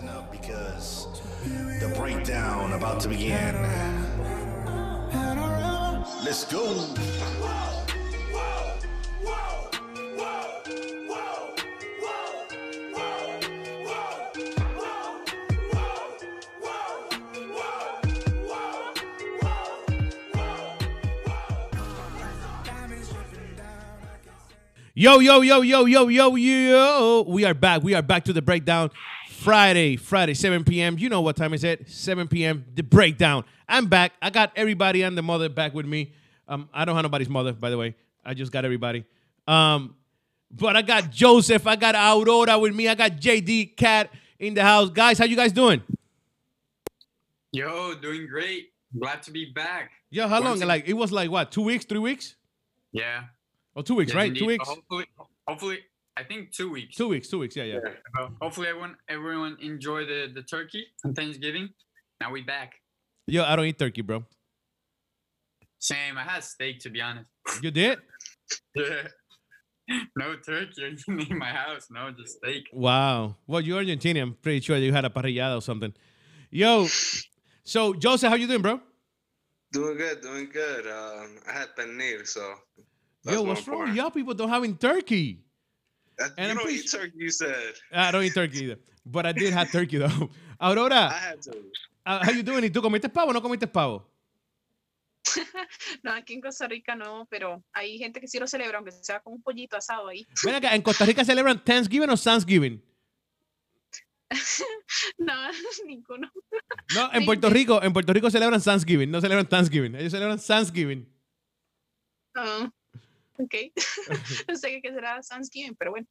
listen up because the breakdown about to begin. Let's go. Yo, yo, yo, yo, yo, yo, yo. We are back. We are back to the breakdown. Friday, Friday, 7 p.m. You know what time is it? 7 p.m. The breakdown. I'm back. I got everybody and the mother back with me. Um, I don't have nobody's mother, by the way. I just got everybody. Um, but I got Joseph. I got Aurora with me. I got JD Cat in the house. Guys, how you guys doing? Yo, doing great. Glad to be back. Yo, how long? Once Like it was like what? Two weeks? Three weeks? Yeah. Oh, two weeks, yes, right? indeed. Two weeks. Hopefully, hopefully, I think two weeks. Two weeks. Two weeks. Yeah, yeah. Uh, hopefully, everyone everyone enjoy the the turkey on Thanksgiving. Now we back. Yo, I don't eat turkey, bro. Same. I had steak to be honest. You did? Yeah. No turkey in my house. No, just steak. Wow. Well, you're Argentinian. I'm pretty sure you had a parrillada or something. Yo, so Joseph, how you doing, bro? Doing good, doing good. Um, I had pernil, so. Yo, what's wrong y'all people don't having turkey? That, And you I'm don't eat turkey, you said. I don't eat turkey either. But I did have turkey though. I Aurora, had to. uh, how you doing? ¿Y tú comiste pavo o no comiste pavo? No, aquí en Costa Rica no, pero hay gente que sí lo celebra, aunque sea con un pollito asado ahí. Ven acá, ¿en Costa Rica celebran Thanksgiving o Thanksgiving? No, ninguno. No, en Puerto. Rico, en Puerto Rico celebran Thanksgiving, no celebran Thanksgiving. Ellos celebran Thanksgiving. Ah, ok. no sé qué será Thanksgiving, pero bueno.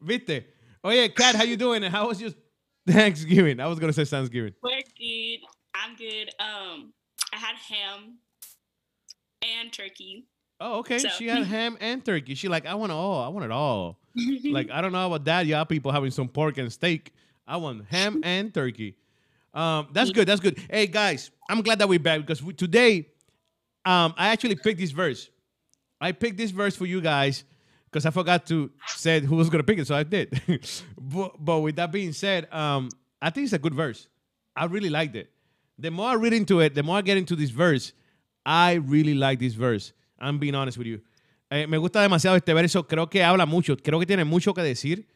¿Viste? Oye, Kat, how you doing? And how was your Thanksgiving? I was going to say Thanksgiving. We're good. I'm good. Um, I had ham and turkey. Oh, okay. So- She had ham and turkey. She like, I want it all. I want it all. like, I don't know about that. Y'all people having some pork and steak. I want ham and turkey. Um, that's good. That's good. Hey guys, I'm glad that we're back because we, today, um, I actually picked this verse. I picked this verse for you guys because I forgot to say who was gonna pick it, so I did. but, but with that being said, um, I think it's a good verse. I really liked it. The more I read into it, the more I get into this verse, I really like this verse. I'm being honest with you. Eh, me gusta demasiado este verso. Creo que habla mucho. Creo que tiene mucho que decir.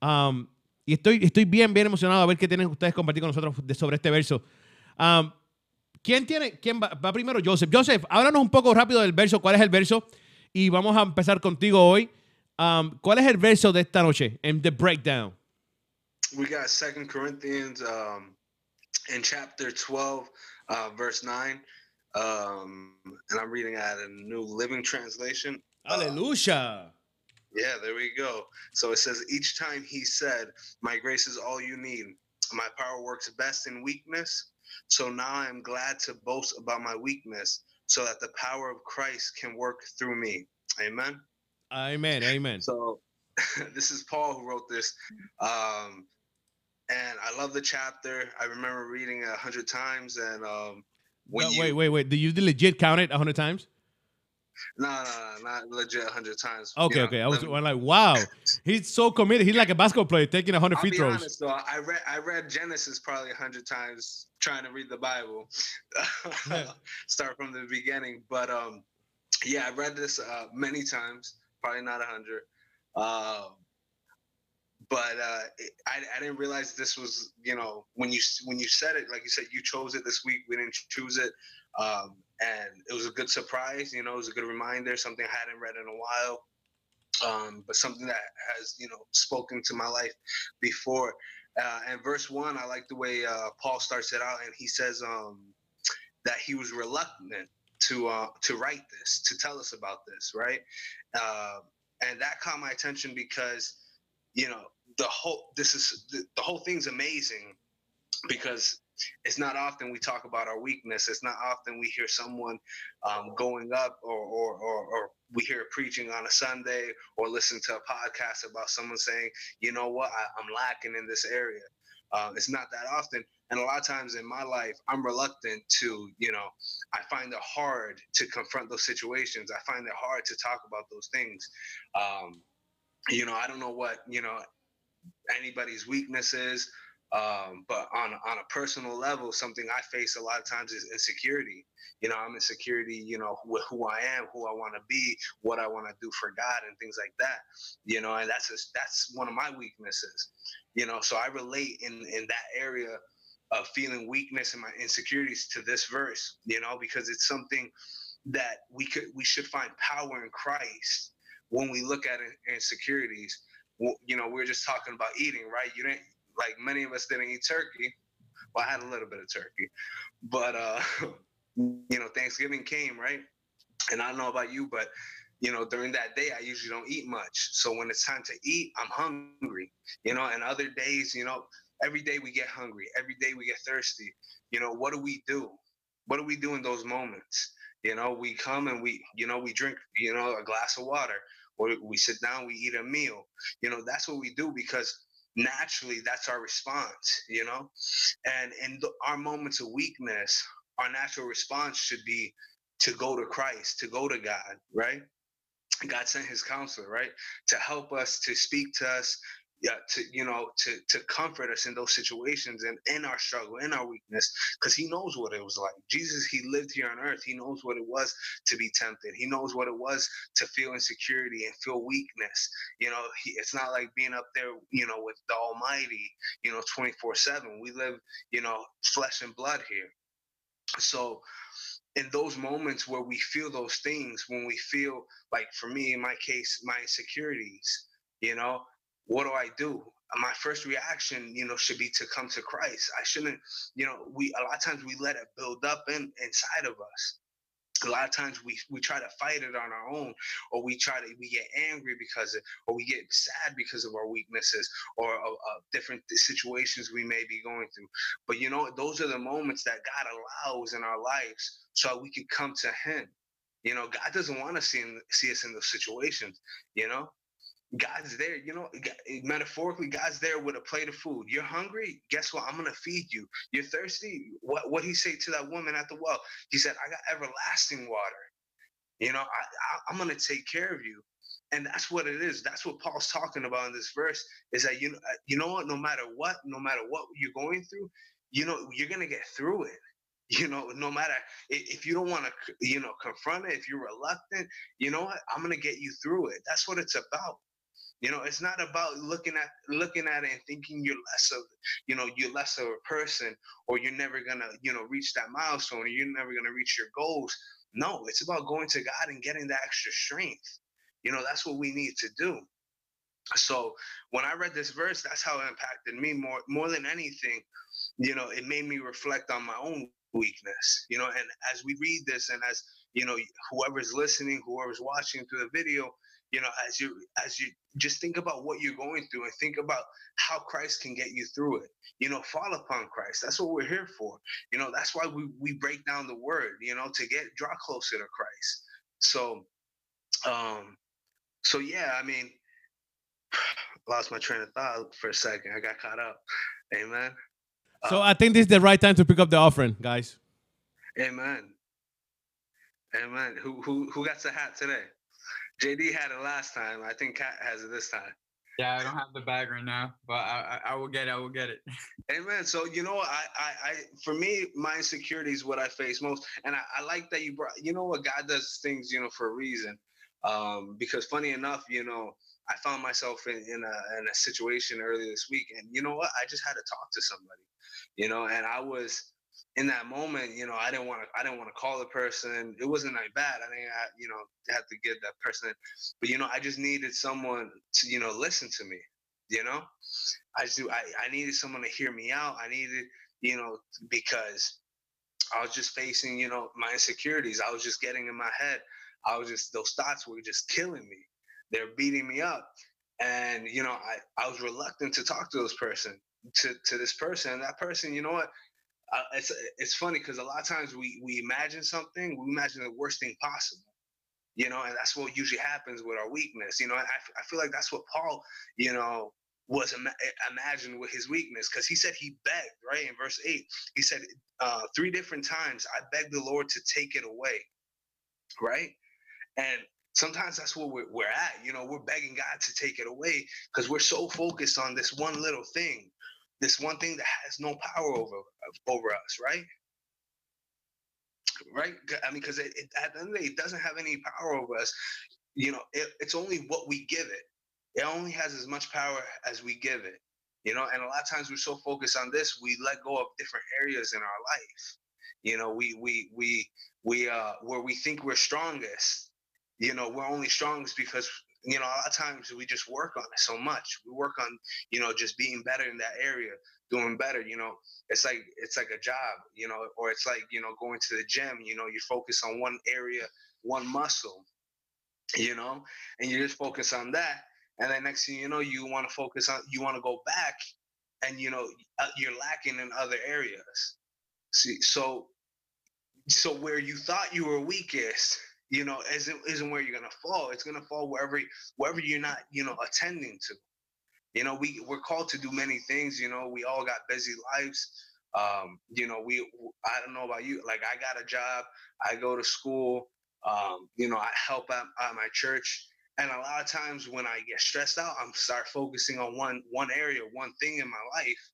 Um, y estoy, estoy bien, bien emocionado a ver qué tienen ustedes compartir con nosotros de- sobre este verso. Um, ¿Quién tiene? ¿Quién va, va primero? Joseph. Joseph, háblanos un poco rápido del verso. ¿Cuál es el verso? Y vamos a empezar contigo hoy. Um, ¿Cuál es el verso de esta noche en The Breakdown? We got Second Corinthians um, in chapter 12, uh, verse 9. Um, and I'm reading out a New Living Translation. Aleluya. Yeah, there we go. So it says, Each time he said, My grace is all you need. My power works best in weakness. So now I am glad to boast about my weakness so that the power of Christ can work through me. Amen. Amen, amen. So this is Paul who wrote this. Um, and I love the chapter. I remember reading it a hundred times. And um, No, you, wait, wait, wait. Did you legit count it a hundred times? No, no, no, not legit a hundred times. Okay, okay. I was I'm like, wow. He's so committed. He's like a basketball player taking a hundred free throws. honest though. I read I read Genesis probably hundred times trying to read the Bible. Yeah. Start from the beginning, but um, yeah, I read this uh, many times. Probably not a hundred. Um, but uh, I I didn't realize this was you know when you when you said it like you said you chose it this week. We didn't choose it. Um, and it was a good surprise. You know, it was a good reminder. Something I hadn't read in a while um, but something that has you know spoken to my life before. Uh, and verse one, I like the way uh, Paul starts it out, and he says um, that he was reluctant to uh, to write this, to tell us about this, right? Uh, and that caught my attention because you know the whole this is the, the whole thing's amazing because it's not often we talk about our weakness. It's not often we hear someone um, going up or, or, or, or we hear preaching on a Sunday or listen to a podcast about someone saying, you know what, I, I'm lacking in this area. Uh, it's not that often. And a lot of times in my life, I'm reluctant to, you know, I find it hard to confront those situations. I find it hard to talk about those things. Um, you know, I don't know what, you know, anybody's weakness is, Um, but on on a personal level, something I face a lot of times is insecurity. You know, I'm insecurity. You know, with who I am, who I want to be, what I want to do for God, and things like that. You know, and that's just, that's one of my weaknesses. You know, so I relate in in that area of feeling weakness and my insecurities to this verse. You know, because it's something that we could we should find power in Christ when we look at insecurities. You know, we are just talking about eating, right? You didn't like many of us didn't eat turkey. Well, I had a little bit of turkey, but uh, you know, Thanksgiving came, right? And I don't know about you, but you know, during that day, I usually don't eat much. So when it's time to eat, I'm hungry. You know, and other days, you know, every day we get hungry. Every day we get thirsty. You know, what do we do? What do we do in those moments? You know, we come and we, you know, we drink, you know, a glass of water, or we sit down, we eat a meal. You know, that's what we do because naturally that's our response you know? And in the, our moments of weakness our natural response should be to go to christ to go to god right? God sent his counselor right? To help us to speak to us yeah, to you know, to to comfort us in those situations and in our struggle, in our weakness, because He knows what it was like. Jesus, He lived here on earth. He knows what it was to be tempted. He knows what it was to feel insecurity and feel weakness. You know, he, it's not like being up there, you know, with the Almighty, you know, twenty four seven. We live, you know, flesh and blood here. So in those moments where we feel those things, when we feel like, for me, in my case, my insecurities, you know, what do I do? My first reaction, you know, should be to come to Christ. I shouldn't, you know, we a lot of times we let it build up in inside of us. A lot of times we we try to fight it on our own, or we try to we get angry because of, or we get sad because of our weaknesses or uh, uh, different situations we may be going through. But you know, those are the moments that God allows in our lives so we can come to Him. You know, God doesn't want to see see us in those situations. You know, God's there, you know, metaphorically, God's there with a plate of food. You're hungry? Guess what? I'm gonna feed you. You're thirsty? What what he say to that woman at the well? He said, I got everlasting water. You know, I, I am gonna take care of you. And that's what it is. That's what Paul's talking about in this verse is that you know, uh, you know what, no matter what, no matter what you're going through, you know, you're gonna get through it you know no matter if you don't want to you know confront it if you're reluctant you know what i'm going to get you through it that's what it's about you know, it's not about looking at looking at it and thinking you're less of, you know, you're less of a person, or you're never gonna, you know, reach that milestone, or you're never gonna reach your goals. No, it's about going to God and getting that extra strength. You know, that's what we need to do. So when I read this verse, that's how it impacted me more more than anything. You know, it made me reflect on my own weakness. You know, and as we read this, and as you know, whoever's listening, whoever's watching through the video, you know as you as you just think about what you're going through and think about how christ can get you through it. You know fall upon christ. That's what we're here for. You know that's why we we break down the word you know to get draw closer to christ. So um so yeah i mean lost my train of thought for a second. I got caught up. Amen. So i think this is the right time to pick up the offering guys. Amen. Amen. Who who who got the hat today JD had it last time. I think Kat has it this time. Yeah, I don't have the bag right now, but I, I, I will get it. I will get it. Amen. So you know, I, I, I, for me, my insecurity is what I face most, and I, I like that you brought. You know what? God does things, you know, for a reason. Um, because funny enough, you know, I found myself in, in a in a situation earlier this week, and you know what? I just had to talk to somebody, you know, and I was in that moment, you know, I didn't want to, I didn't want to call the person. It wasn't that bad. I didn't, have, you know, have to get that person, but you know, I just needed someone to, you know, listen to me. You know, I just, I, I needed someone to hear me out. I needed, you know, because I was just facing, you know, my insecurities. I was just getting in my head. I was just, those thoughts were just killing me. They're beating me up. And, you know, I, I was reluctant to talk to this person, to, to this person. And that person, you know what? It's it's funny because a lot of times we we imagine something, we imagine the worst thing possible, you know, and that's what usually happens with our weakness. You know, I, I feel like that's what Paul, you know, was Im- imagined with his weakness because he said he begged right in verse eight. He said uh, three different times, "I begged the Lord to take it away," right, and sometimes that's where we're at you know we're begging god to take it away because we're so focused on this one little thing this one thing that has no power over over us, right? Right? I mean, because it, it, at the end of the day, it doesn't have any power over us. You know, it, it's only what we give it. It only has as much power as we give it. You know, and a lot of times we're so focused on this, we let go of different areas in our life. You know, we we we we uh where we think we're strongest. You know, we're only strongest because you know a lot of times we just work on it so much. We work on you know just being better in that area, doing better. You know, it's like it's like a job. You know, or it's like you know going to the gym. You know, you focus on one area, one muscle. You know, and you just focus on that and then next thing you know you want to focus on you want to go back and you know uh, you're lacking in other areas see so so where you thought you were weakest you know isn't isn't where you're gonna fall. It's gonna fall wherever wherever you're not you know attending to. You know we we're called to do many things you know we all got busy lives. Um you know we i don't know about you like i got a job i go to school um you know i help at, at my church. And a lot of times when i get stressed out i'm start focusing on one one area one thing in my life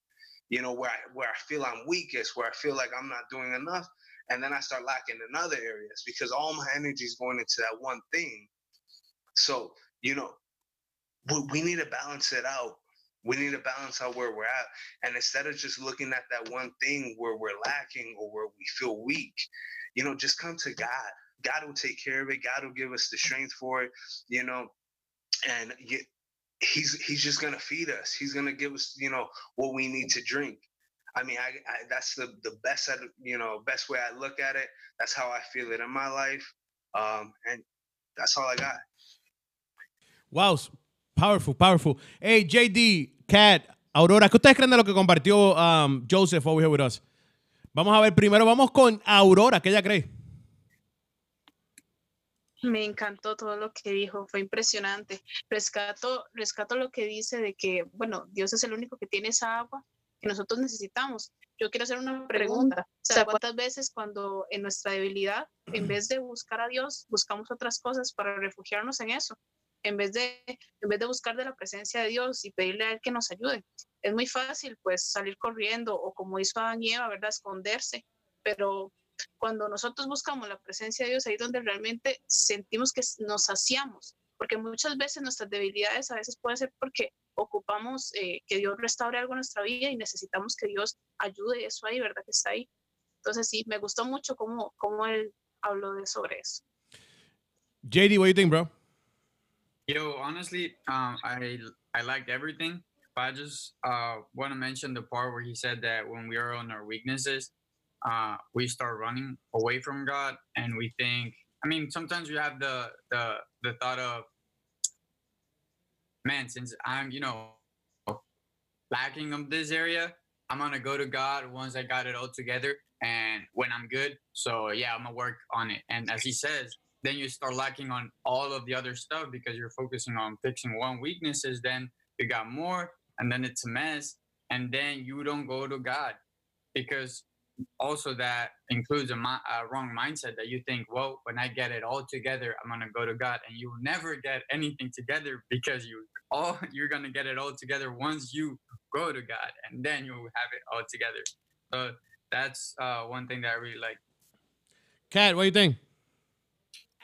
you know where i where i feel i'm weakest where i feel like i'm not doing enough and then i start lacking in other areas because all my energy is going into that one thing so you know we, need to balance it out we need to balance out where we're at and instead of just looking at that one thing where we're lacking or where we feel weak you know just come to god God will take care of it. God will give us the strength for it, you know, and he's he's just gonna feed us. He's gonna give us, you know, what we need to drink. I mean, I, I that's the the best you know best way I look at it. That's how I feel it in my life, um, and that's all I got. Wow, powerful, powerful. Hey, JD, Cat, Aurora, ¿qué ustedes creen de lo que compartió um, Joseph over here with us? Vamos a ver, primero vamos con Aurora, ¿qué ella cree? Me encantó todo lo que dijo, fue impresionante. Rescato, rescato lo que dice de que, bueno, Dios es el único que tiene esa agua que nosotros necesitamos. Yo quiero hacer una pregunta. O sea, ¿cuántas veces cuando en nuestra debilidad, en vez de buscar a Dios, buscamos otras cosas para refugiarnos en eso? En vez de, en vez de buscar de la presencia de Dios y pedirle a Él que nos ayude. Es muy fácil, pues, salir corriendo o como hizo Adán y Eva, ¿verdad? Esconderse. Pero cuando nosotros buscamos la presencia de Dios, ahí es donde realmente sentimos que nos saciamos, porque muchas veces nuestras debilidades a veces pueden ser porque ocupamos eh, que Dios restaure algo en nuestra vida y necesitamos que Dios ayude eso ahí, ¿verdad? Que está ahí. Entonces sí, me gustó mucho cómo, cómo él habló de sobre eso. JD, what do you think, bro? Yo, honestly, um, I I liked everything, but I just uh, want to mention the part where he said that when we are on our weaknesses, uh, we start running away from God, and we think. I mean, sometimes you have the the the thought of, man, since I'm you know lacking of this area, I'm gonna go to God once I got it all together, and when I'm good. So yeah, I'm gonna work on it. And as he says, then you start lacking on all of the other stuff because you're focusing on fixing one weaknesses. Then you got more, and then it's a mess, and then you don't go to God because also that includes a, a, wrong mindset that you think, well, when I get it all together, I'm gonna go to God, and you will never get anything together because you all you're gonna get it all together once you go to God, and then you will have it all together. So that's uh, one thing that I really like. Kat, what do you think?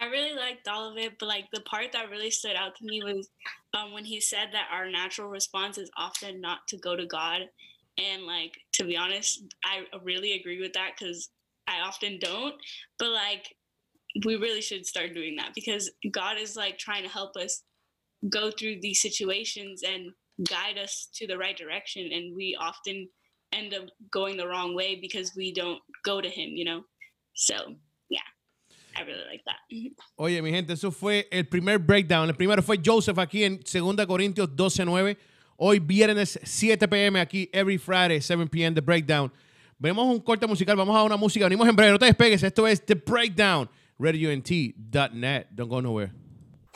I really liked all of it, but like the part that really stood out to me was um, when he said that our natural response is often not to go to God and like to be honest, I really agree with that because I often don't. But like we really should start doing that because God is like trying to help us go through these situations and guide us to the right direction and we often end up going the wrong way because we don't go to him, you know. So, yeah. I really like that. Mm-hmm. Oye, mi gente, eso fue el primer breakdown. El primero fue Joseph aquí en 2 Corintios 12:9. Hoy viernes 7 pm aquí, every Friday, 7 pm, The Breakdown. Vemos un corte musical, vamos a una música, venimos en breve, no te despegues, esto es The Breakdown, radiont.net, don't go nowhere.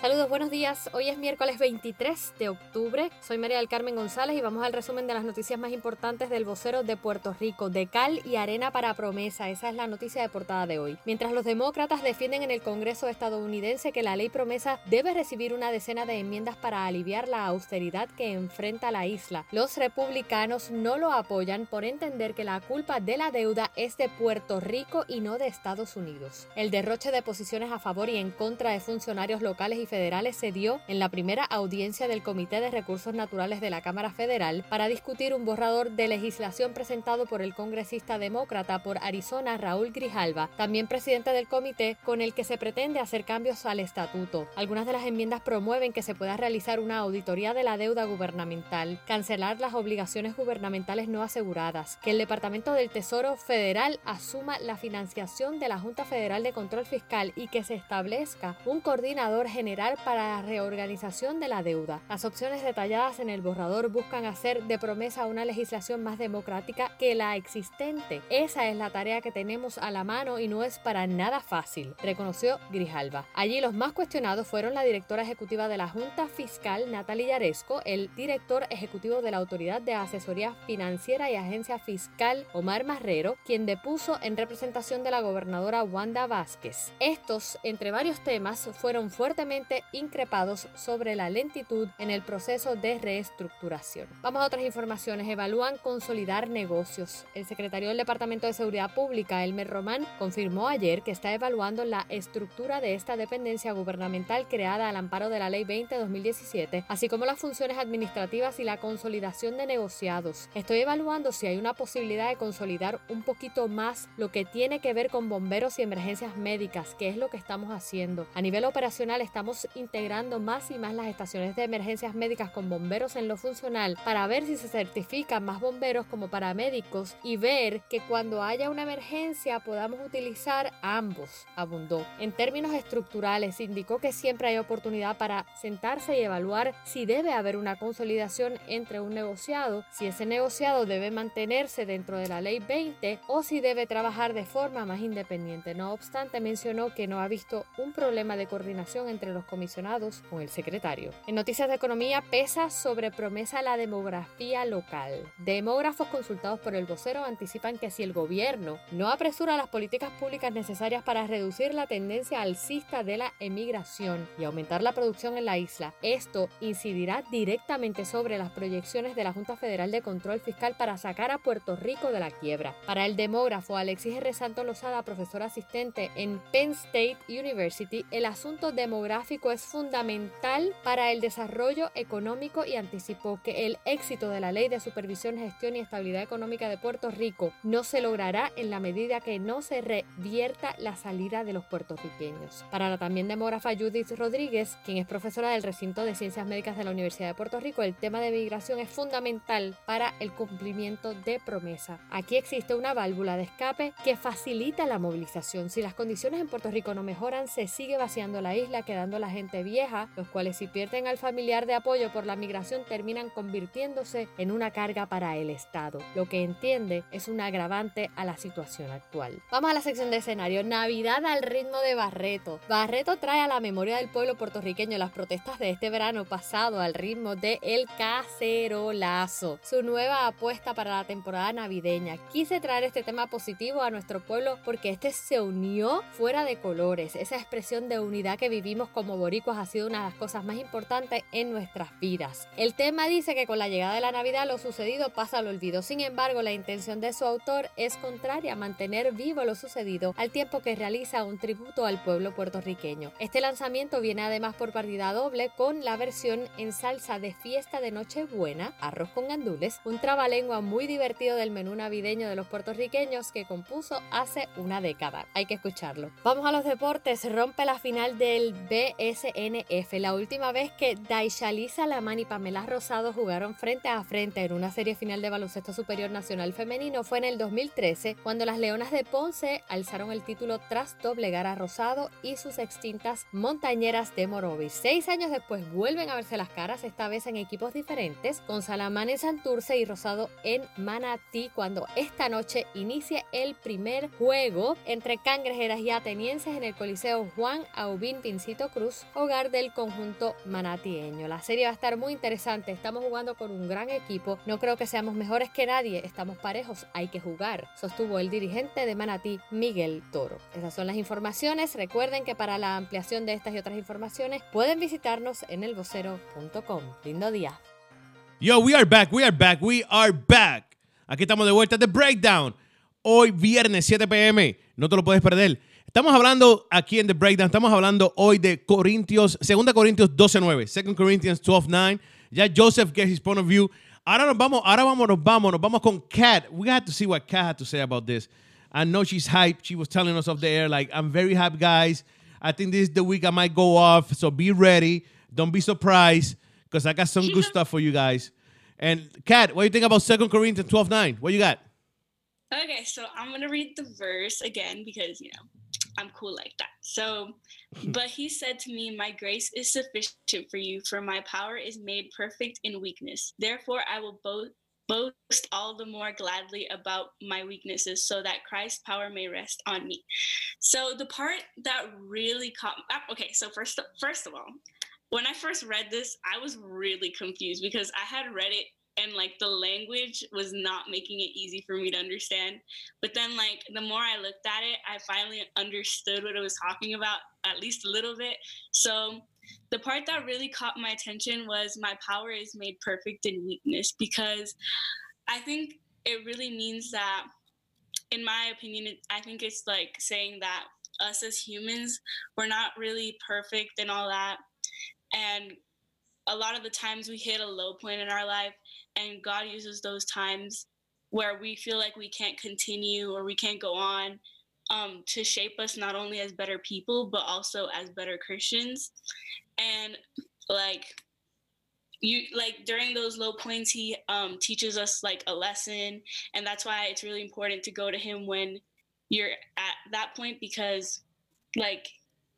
Saludos, buenos días. Hoy es miércoles 23 de octubre. Soy María del Carmen González y vamos al resumen de las noticias más importantes del vocero de Puerto Rico. De cal y arena para promesa. Esa es la noticia de portada de hoy. Mientras los demócratas defienden en el Congreso estadounidense que la ley promesa debe recibir una decena de enmiendas para aliviar la austeridad que enfrenta la isla, los republicanos no lo apoyan por entender que la culpa de la deuda es de Puerto Rico y no de Estados Unidos. El derroche de posiciones a favor y en contra de funcionarios locales y federales se dio en la primera audiencia del Comité de Recursos Naturales de la Cámara Federal para discutir un borrador de legislación presentado por el congresista demócrata por Arizona Raúl Grijalva, también presidente del comité, con el que se pretende hacer cambios al estatuto. Algunas de las enmiendas promueven que se pueda realizar una auditoría de la deuda gubernamental, cancelar las obligaciones gubernamentales no aseguradas, que el Departamento del Tesoro Federal asuma la financiación de la Junta Federal de Control Fiscal y que se establezca un coordinador general para la reorganización de la deuda. Las opciones detalladas en el borrador buscan hacer de promesa una legislación más democrática que la existente. Esa es la tarea que tenemos a la mano y no es para nada fácil, reconoció Grijalva. Allí los más cuestionados fueron la directora ejecutiva de la Junta Fiscal, Natalia Yaresco, el director ejecutivo de la Autoridad de Asesoría Financiera y Agencia Fiscal, Omar Marrero, quien depuso en representación de la gobernadora Wanda Vázquez. Estos, entre varios temas, fueron fuertemente increpados sobre la lentitud en el proceso de reestructuración. Vamos a otras informaciones. Evalúan consolidar negocios. El secretario del Departamento de Seguridad Pública, Elmer Román, confirmó ayer que está evaluando la estructura de esta dependencia gubernamental creada al amparo de la Ley 20-2017, así como las funciones administrativas y la consolidación de negociados. Estoy evaluando si hay una posibilidad de consolidar un poquito más lo que tiene que ver con bomberos y emergencias médicas, que es lo que estamos haciendo. A nivel operacional estamos integrando más y más las estaciones de emergencias médicas con bomberos en lo funcional para ver si se certifican más bomberos como paramédicos y ver que cuando haya una emergencia podamos utilizar ambos, abundó. En términos estructurales, indicó que siempre hay oportunidad para sentarse y evaluar si debe haber una consolidación entre un negociado, si ese negociado debe mantenerse dentro de la ley 20 o si debe trabajar de forma más independiente. No obstante, mencionó que no ha visto un problema de coordinación entre los comisionados con el secretario. En noticias de economía pesa sobre promesa la demografía local. Demógrafos consultados por el vocero anticipan que si el gobierno no apresura las políticas públicas necesarias para reducir la tendencia alcista de la emigración y aumentar la producción en la isla, esto incidirá directamente sobre las proyecciones de la Junta Federal de Control Fiscal para sacar a Puerto Rico de la quiebra. Para el demógrafo Alexis R. Santo Lozada, profesor asistente en Penn State University, el asunto demográfico es fundamental para el desarrollo económico y anticipó que el éxito de la Ley de Supervisión, Gestión y Estabilidad Económica de Puerto Rico no se logrará en la medida que no se revierta la salida de los puertorriqueños. Para la también demógrafa Judith Rodríguez, quien es profesora del recinto de Ciencias Médicas de la Universidad de Puerto Rico, el tema de migración es fundamental para el cumplimiento de promesa. Aquí existe una válvula de escape que facilita la movilización. Si las condiciones en Puerto Rico no mejoran, se sigue vaciando la isla, quedando la gente vieja, los cuales si pierden al familiar de apoyo por la migración terminan convirtiéndose en una carga para el Estado, lo que entiende es un agravante a la situación actual. Vamos a la sección de escenario. Navidad al ritmo de Barreto. Barreto trae a la memoria del pueblo puertorriqueño las protestas de este verano pasado al ritmo de El Cacerolazo, su nueva apuesta para la temporada navideña. Quise traer este tema positivo a nuestro pueblo porque este se unió fuera de colores, esa expresión de unidad que vivimos como boricuas ha sido una de las cosas más importantes en nuestras vidas. El tema dice que con la llegada de la Navidad lo sucedido pasa al olvido. Sin embargo, la intención de su autor es contraria a mantener vivo lo sucedido al tiempo que realiza un tributo al pueblo puertorriqueño. Este lanzamiento viene además por partida doble con la versión en salsa de fiesta de Nochebuena, arroz con gandules, un trabalengua muy divertido del menú navideño de los puertorriqueños que compuso hace una década. Hay que escucharlo. Vamos a los deportes. Rompe la final del BS SNF, la última vez que Daishalí Salaman y Pamela Rosado jugaron frente a frente en una serie final de baloncesto superior nacional femenino fue en el 2013, cuando las Leonas de Ponce alzaron el título tras doblegar a Rosado y sus extintas montañeras de Morovis. Seis años después vuelven a verse las caras, esta vez en equipos diferentes, con Salamán en Santurce y Rosado en Manatí, cuando esta noche inicia el primer juego entre cangrejeras y atenienses en el Coliseo Juan Aubín Pincito Cruz Hogar del conjunto manatieño. La serie va a estar muy interesante, estamos jugando con un gran equipo, no creo que seamos mejores que nadie, estamos parejos, hay que jugar, sostuvo el dirigente de Manatí, Miguel Toro. Esas son las informaciones, recuerden que para la ampliación de estas y otras informaciones pueden visitarnos en elvocero.com. Lindo día. Yo, we are back, we are back, we are back. Aquí estamos de vuelta de Breakdown. Hoy viernes 7 pm, no te lo puedes perder. Estamos hablando aquí en The Breakdown, estamos hablando hoy de Corintios, 2 Corintios 12.9, 2 Corinthians 12.9. Ya Joseph gets his point of view. Ahora nos vamos, ahora vamos, nos vamos, nos vamos con Kat. We have to see what Kat had to say about this. I know she's hyped. She was telling us off the air, like, I'm very hyped, guys. I think this is the week I might go off, so be ready. Don't be surprised, because I got some good stuff for you guys. And Kat, what do you think about 2 Corinthians 12.9? What you got? Okay, so I'm gonna read the verse again because you know I'm cool like that. So, but he said to me, My grace is sufficient for you, for my power is made perfect in weakness. Therefore, I will both boast all the more gladly about my weaknesses so that Christ's power may rest on me. So the part that really caught ah, okay, so first first of all, when I first read this, I was really confused because I had read it and like the language was not making it easy for me to understand. But then like the more I looked at it, I finally understood what it was talking about at least a little bit. So the part that really caught my attention was my power is made perfect in weakness because I think it really means that in my opinion I think it's like saying that us as humans we're not really perfect and all that and a lot of the times we hit a low point in our life and God uses those times where we feel like we can't continue or we can't go on um, to shape us not only as better people but also as better Christians. And like you like during those low points he um, teaches us like a lesson and that's why it's really important to go to him when you're at that point because like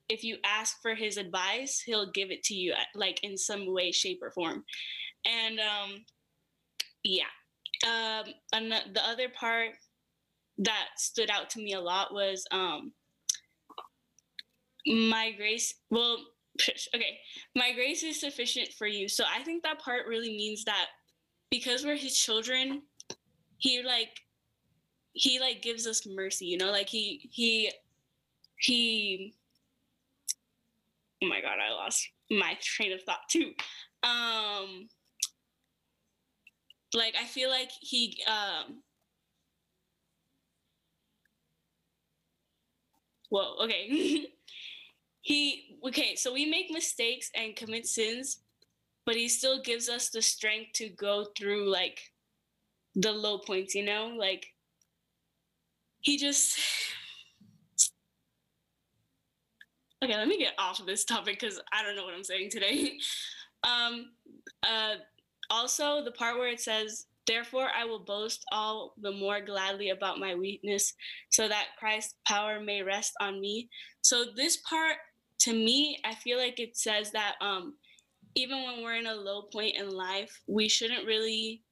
if you ask for his advice he'll give it to you like in some way shape or form and um yeah. Um, and the other part that stood out to me a lot was um, my grace. Well, okay, my grace is sufficient for you. So I think that part really means that because we're his children, he like he like gives us mercy. You know, like he he he. Oh my god, I lost my train of thought too. Um, like I feel like he um Whoa, okay. he okay, so we make mistakes and commit sins, but he still gives us the strength to go through like the low points, you know? Like he just Okay, let me get off of this topic because I don't know what I'm saying today. um uh also the part where it says therefore i will boast all the more gladly about my weakness so that christ's power may rest on me. So this part to me i feel like it says that um even when we're in a low point in life we shouldn't really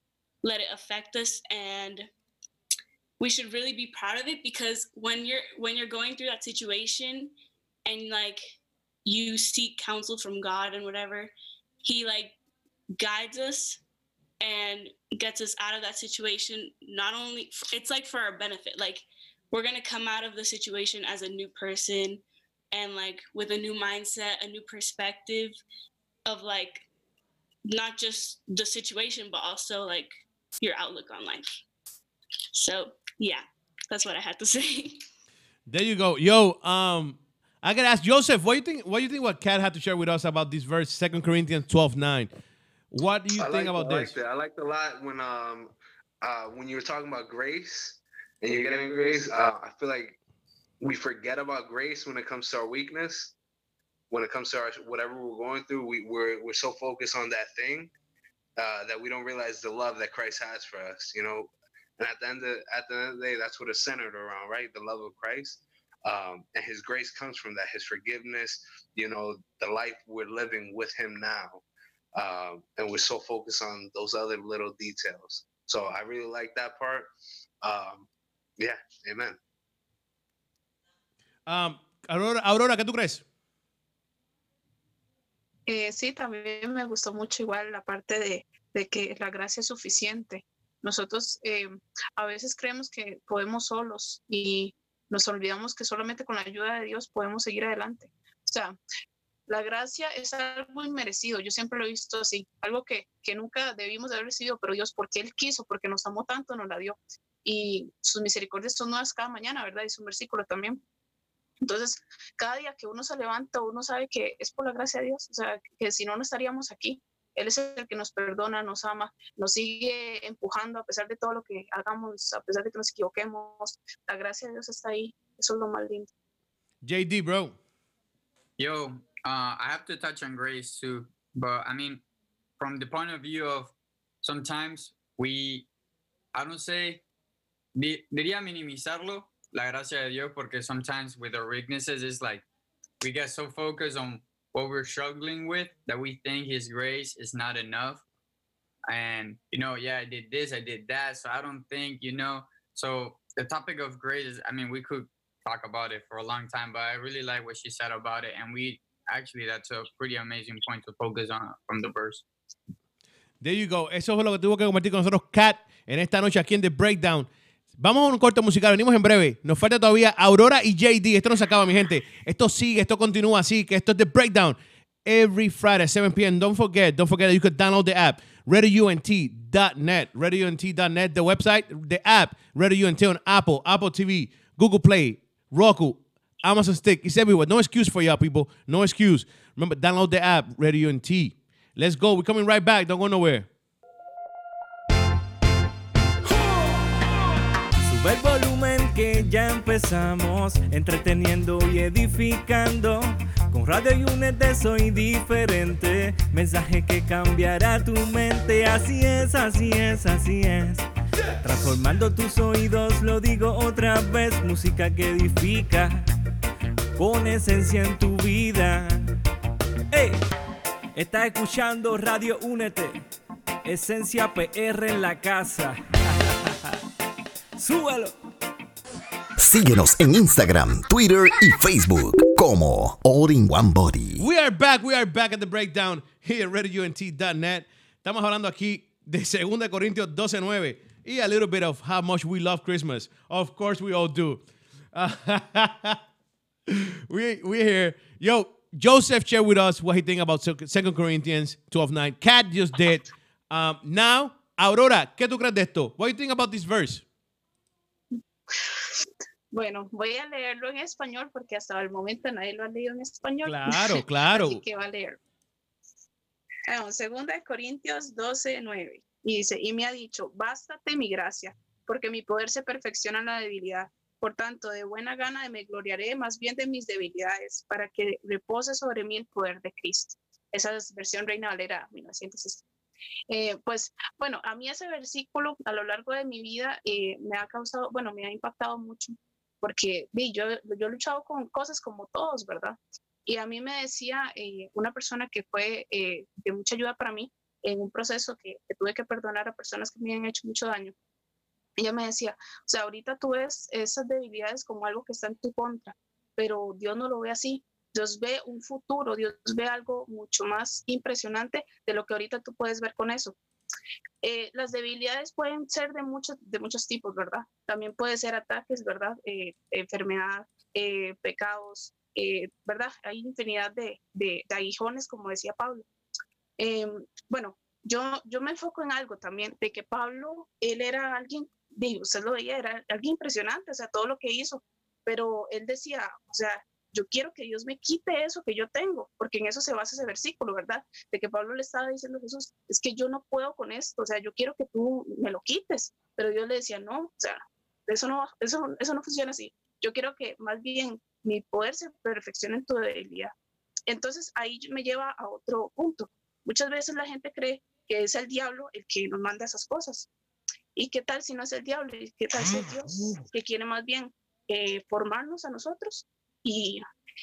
let it affect us and we should really be proud of it because when you're when you're going through that situation and like you seek counsel from god and whatever he like guides us and gets us out of that situation not only it's like for our benefit like we're going to come out of the situation as a new person and like with a new mindset a new perspective of like not just the situation but also like your outlook on life so yeah that's what i had to say there you go yo um I gotta ask Joseph, what do you think? What do you think? What Kat had to share with us about this verse, Second Corinthians twelve nine? What do you I think liked- about I this? liked it. I liked a lot when um uh when you were talking about grace and you're getting grace. Uh, I feel like we forget about grace when it comes to our weakness. When it comes to our whatever we're going through, we, we're we're so focused on that thing uh, that we don't realize the love that Christ has for us. You know, and at the end of at the end of the day, that's what it's centered around, right? The love of Christ. Um, and his grace comes from that, his forgiveness, you know, the life we're living with him now um, and we're so focused on those other little details. So I really like that part. Um, yeah, amen. Um, Aurora, Aurora, ¿qué tú crees? Eh, sí, también me gustó mucho igual la parte de, de que la gracia es suficiente. Nosotros eh, a veces creemos que podemos solos y nos olvidamos que solamente con la ayuda de Dios podemos seguir adelante. O sea, la gracia es algo inmerecido, yo siempre lo he visto así, algo que, que nunca debimos de haber recibido, pero Dios, porque Él quiso, porque nos amó tanto, nos la dio. Y sus misericordias son nuevas cada mañana, ¿verdad? Es un versículo también. Entonces, cada día que uno se levanta, uno sabe que es por la gracia de Dios, o sea, que si no, no estaríamos aquí. Él es el que nos perdona, nos ama, nos sigue empujando a pesar de todo lo que hagamos, a pesar de que nos equivoquemos. La gracia de Dios está ahí. Eso es lo más lindo. JD, bro. Yo, uh, I have to touch on grace too, but I mean, from the point of view of sometimes we, I don't say, di- diría minimizarlo, la gracia de Dios, porque sometimes with our weaknesses, it's like we get so focused on what we're struggling with that we think His grace is not enough. And, you know, yeah, I did this, I did that. So I don't think, you know, so the topic of grace is, I mean, we could talk about it for a long time, but I really like what she said about it. And we actually, that's a pretty amazing point to focus on from the verse. There you go. Eso fue lo que tuvo que compartir con nosotros Kat en esta noche aquí en The Breakdown. Vamos a un corte musical, venimos en breve. Nos falta todavía Aurora y JD. Esto no se acaba, mi gente. Esto sigue, esto continúa así, que esto es The Breakdown. Every Friday, 7 p.m. Don't forget, don't forget that you can download the app, radiount.net, radiount.net, the website, the app, Radio UNT on Apple, Apple TV, Google Play, Roku, Amazon Stick. It's everywhere. No excuse for y'all, people. No excuse. Remember, download the app, Radio UNT. Let's go. We're coming right back. Don't go nowhere. Sube el volumen que ya empezamos, entreteniendo y edificando. Con Radio Unet soy diferente, mensaje que cambiará tu mente. Así es, así es, así es. Transformando tus oídos, lo digo otra vez, música que edifica, con esencia en tu vida. ¡Ey! Estás escuchando Radio Únete, esencia PR en la casa. Súbalo. Síguenos en Instagram, Twitter y Facebook como All in One Body. We are back, we are back at the breakdown here at RadioUNT.net. Estamos hablando aquí de 2 Corintios 12:9 y a little bit of how much we love Christmas. Of course, we all do. we we here. Yo, Joseph shared with us what he think about 2 Corinthians 12:9. Kat just did. Um, now, Aurora, ¿qué tú crees de esto? What do you think about this verse? Bueno, voy a leerlo en español porque hasta el momento nadie lo ha leído en español. Claro, claro. Así que va a leer. Ah, segunda de Corintios 12, 9. Y dice, y me ha dicho, bástate mi gracia, porque mi poder se perfecciona en la debilidad. Por tanto, de buena gana me gloriaré más bien de mis debilidades, para que repose sobre mí el poder de Cristo. Esa es versión Reina Valera 1960. Eh, pues bueno, a mí ese versículo a lo largo de mi vida eh, me ha causado, bueno, me ha impactado mucho, porque vi, yo, yo he luchado con cosas como todos, ¿verdad? Y a mí me decía eh, una persona que fue de mucha ayuda para mí en un proceso que, que tuve que perdonar a personas que me han hecho mucho daño. Ella me decía, o sea, ahorita tú ves esas debilidades como algo que está en tu contra, pero Dios no lo ve así. Dios ve un futuro, Dios ve algo mucho más impresionante de lo que ahorita tú puedes ver con eso. Eh, las debilidades pueden ser de muchos, de muchos tipos, ¿verdad? También puede ser ataques, ¿verdad? Eh, enfermedad, eh, pecados, eh, ¿verdad? Hay infinidad de, de, de, aguijones, como decía Pablo. Eh, bueno, yo, yo me enfoco en algo también, de que Pablo, él era alguien, digo, usted lo veía, era alguien impresionante, o sea, todo lo que hizo, pero él decía, o sea, yo quiero que Dios me quite eso que yo tengo, porque en eso se basa ese versículo, ¿verdad? De que Pablo le estaba diciendo a Jesús, es que yo no puedo con esto, o sea, yo quiero que tú me lo quites, pero Dios le decía, no, o sea, eso no, eso, eso no funciona así. Yo quiero que más bien mi poder se perfeccione en tu debilidad. Entonces ahí me lleva a otro punto. Muchas veces la gente cree que es el diablo el que nos manda esas cosas. ¿Y qué tal si no es el diablo? ¿Y qué tal si es Dios que quiere más bien eh, formarnos a nosotros y,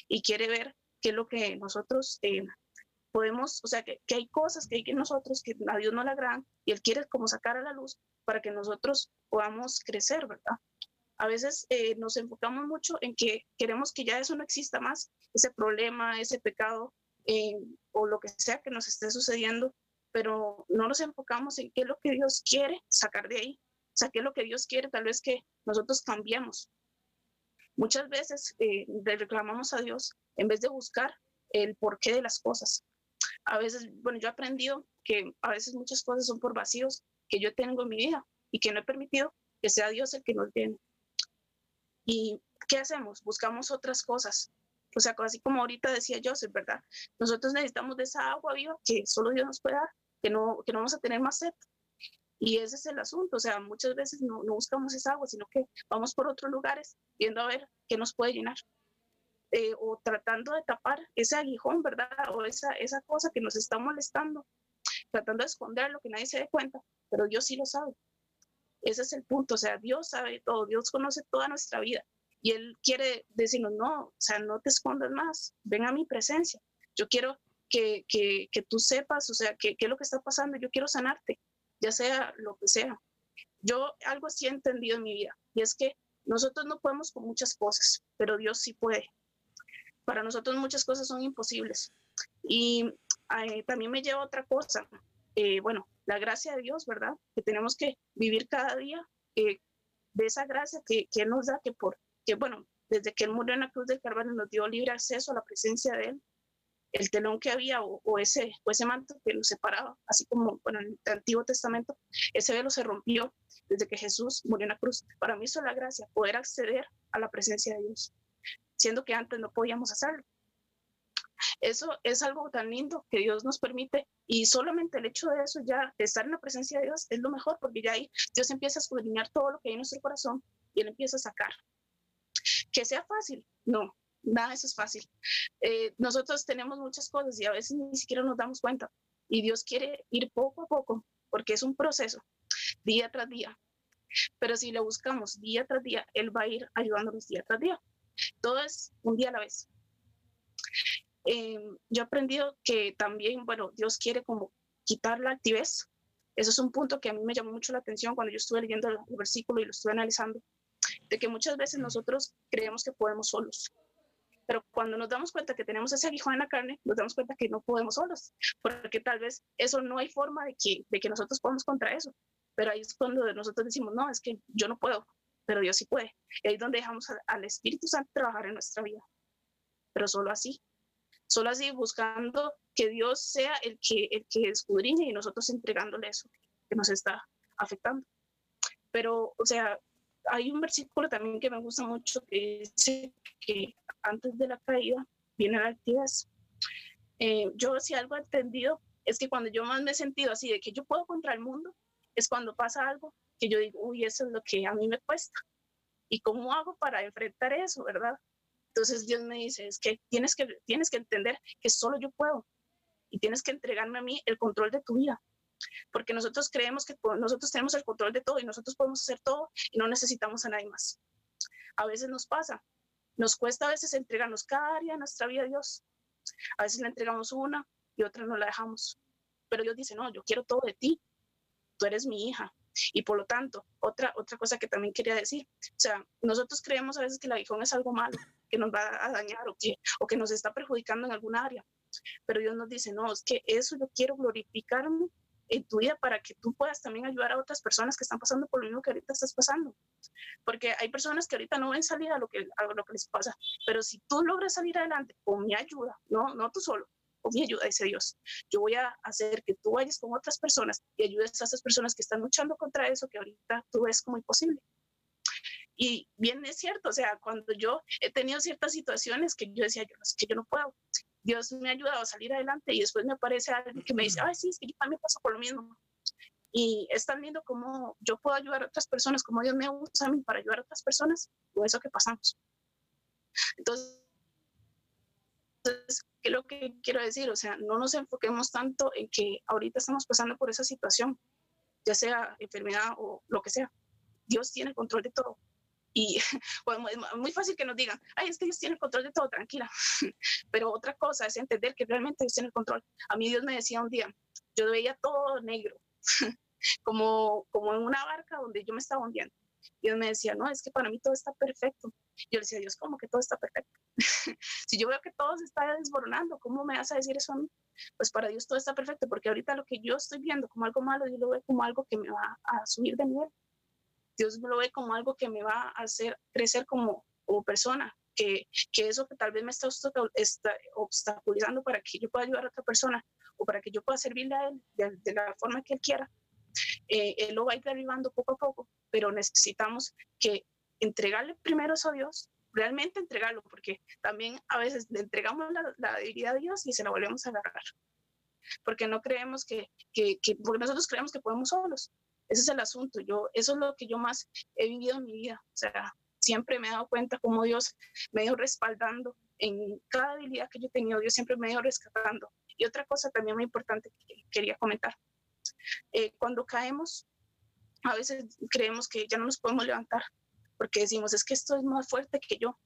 y, quiere ver qué es lo que nosotros eh, podemos, o sea, que, que, hay cosas que hay que nosotros que a Dios no le agradan y Él quiere como sacar a la luz para que nosotros podamos crecer, ¿verdad? A veces eh, nos enfocamos mucho en que queremos que ya eso no exista más, ese problema, ese pecado, eh, o lo que sea que nos esté sucediendo, pero no nos enfocamos en qué es lo que Dios quiere sacar de ahí, o sea, qué es lo que Dios quiere, tal vez que nosotros cambiemos. Muchas veces eh, le reclamamos a Dios en vez de buscar el porqué de las cosas. A veces, bueno, yo he aprendido que a veces muchas cosas son por vacíos que yo tengo en mi vida y que no he permitido que sea Dios el que nos llene. ¿Y qué hacemos? Buscamos otras cosas. O sea, así como ahorita decía Joseph, ¿verdad? Nosotros necesitamos de esa agua viva que solo Dios nos puede dar, que no, que no vamos a tener más sed. Y ese es el asunto, o sea, muchas veces no, no buscamos esa agua, sino que vamos por otros lugares viendo a ver qué nos puede llenar. Eh, o tratando de tapar ese aguijón, ¿verdad? O esa, esa cosa que nos está molestando, tratando de esconderlo, que nadie se dé cuenta, pero Dios sí lo sabe. Ese es el punto, o sea, Dios sabe todo, Dios conoce toda nuestra vida y Él quiere decirnos, no, o sea, no te escondas más, ven a mi presencia. Yo quiero que, que, que tú sepas, o sea, qué es lo que está pasando, yo quiero sanarte ya sea lo que sea. Yo algo así he entendido en mi vida y es que nosotros no podemos con muchas cosas, pero Dios sí puede. Para nosotros muchas cosas son imposibles. Y eh, también me lleva otra cosa. Eh, bueno, la gracia de Dios, ¿verdad? Que tenemos que vivir cada día eh, de esa gracia que, que, Él nos da, que por, bueno, desde que Él murió en la cruz del Calvario nos dio libre acceso a la presencia de Él el telón que había o, ese, manto que lo separaba, así como en el Antiguo Testamento, ese velo se rompió desde que Jesús murió en la cruz. Para mí es la gracia, poder acceder a la presencia de Dios, siendo que antes no podíamos hacerlo. Eso es algo tan lindo que Dios nos permite y solamente el hecho de eso ya, estar en la presencia de Dios, es lo mejor porque ya ahí Dios empieza a escudriñar todo lo que hay en nuestro corazón y Él empieza a sacar. Que sea fácil, no, nada de eso es fácil. Eh, nosotros tenemos muchas cosas y a veces ni siquiera nos damos cuenta. Y Dios quiere ir poco a poco, porque es un proceso, día tras día. Pero si lo buscamos día tras día, Él va a ir ayudándonos día tras día. Todo es un día a la vez. Eh, yo he aprendido que también, bueno, Dios quiere como quitar la altivez. Eso es un punto que a mí me llamó mucho la atención cuando yo estuve leyendo el versículo y lo estuve analizando, de que muchas veces nosotros creemos que podemos solos, pero cuando nos damos cuenta que tenemos ese aguijón en la carne, nos damos cuenta que no podemos solos, porque tal vez eso no hay forma de que, de que nosotros podamos contra eso. Pero ahí es cuando nosotros decimos, no, es que yo no puedo, pero Dios sí puede. Y ahí es donde dejamos al Espíritu Santo trabajar en nuestra vida. Pero solo así, solo así buscando que Dios sea el que, el que escudriñe y nosotros entregándole eso que nos está afectando. Pero, o sea, hay un versículo también que me gusta mucho que dice que antes de la caída viene la altivez. Eh, yo si algo he entendido es que cuando yo más me he sentido así de que yo puedo contra el mundo, es cuando pasa algo que yo digo, uy, eso es lo que a mí me cuesta. ¿Y cómo hago para enfrentar eso, verdad? Entonces Dios me dice, es que tienes que, tienes que entender que solo yo puedo y tienes que entregarme a mí el control de tu vida porque nosotros creemos que nosotros tenemos el control de todo y nosotros podemos hacer todo y no necesitamos a nadie más. A veces nos pasa, nos cuesta a veces entregarnos cada área de nuestra vida a Dios. A veces le entregamos una y otra no la dejamos. Pero Dios dice, no, yo quiero todo de ti. Tú eres mi hija. Y por lo tanto, otra, otra cosa que también quería decir, o sea, nosotros creemos a veces que la aguijón es algo malo, que nos va a dañar o que, o que nos está perjudicando en alguna área. Pero Dios nos dice, no, es que eso yo quiero glorificarme en tu vida para que tú puedas también ayudar a otras personas que están pasando por lo mismo que ahorita estás pasando. Porque hay personas que ahorita no ven salida a lo que, a lo que les pasa, pero si tú logras salir adelante con mi ayuda, no, no tú solo, con mi ayuda, dice Dios, yo voy a hacer que tú vayas con otras personas y ayudes a esas personas que están luchando contra eso que ahorita tú ves como imposible. Y bien es cierto, o sea, cuando yo he tenido ciertas situaciones que yo decía, yo, que yo no puedo, Dios me ha ayudado a salir adelante y después me aparece alguien que me dice, ay, sí, es que yo también paso por lo mismo. Y es tan lindo como yo puedo ayudar a otras personas, como Dios me usa a mí para ayudar a otras personas, con eso que pasamos. Entonces, ¿qué es lo que quiero decir? O sea, no nos enfoquemos tanto en que ahorita estamos pasando por esa situación, ya sea enfermedad o lo que sea. Dios tiene el control de todo. Y bueno, es muy fácil que nos digan, ay, es que Dios tiene el control de todo, tranquila. Pero otra cosa es entender que realmente Dios tiene el control. A mí Dios me decía un día, yo veía todo negro, como, como en una barca donde yo me estaba hundiendo. Dios me decía, no, es que para mí todo está perfecto. Yo le decía, Dios, ¿cómo que todo está perfecto? si yo veo que todo se está desboronando, ¿cómo me vas a decir eso a mí? Pues para Dios todo está perfecto, porque ahorita lo que yo estoy viendo como algo malo, Dios lo ve como algo que me va a subir de nivel. Dios lo ve como algo que me va a hacer crecer como, como persona, que, que, eso que tal vez me está, obstaculizando para que yo pueda ayudar a otra persona o para que yo pueda servirle a él de, de la forma que él quiera, eh, él lo va a ir derribando poco a poco, pero necesitamos que entregarle primero eso a Dios, realmente entregarlo, porque también a veces le entregamos la, la debilidad a Dios y se la volvemos a agarrar, porque no creemos que, que, que, porque nosotros creemos que podemos solos. Ese es el asunto. Yo, eso es lo que yo más he vivido en mi vida. O sea, siempre me he dado cuenta cómo Dios me ha ido respaldando en cada habilidad que yo he tenido. Dios siempre me ha ido rescatando. Y otra cosa también muy importante que quería comentar. Eh, cuando caemos, a veces creemos que ya no nos podemos levantar porque decimos, es que esto es más fuerte que yo.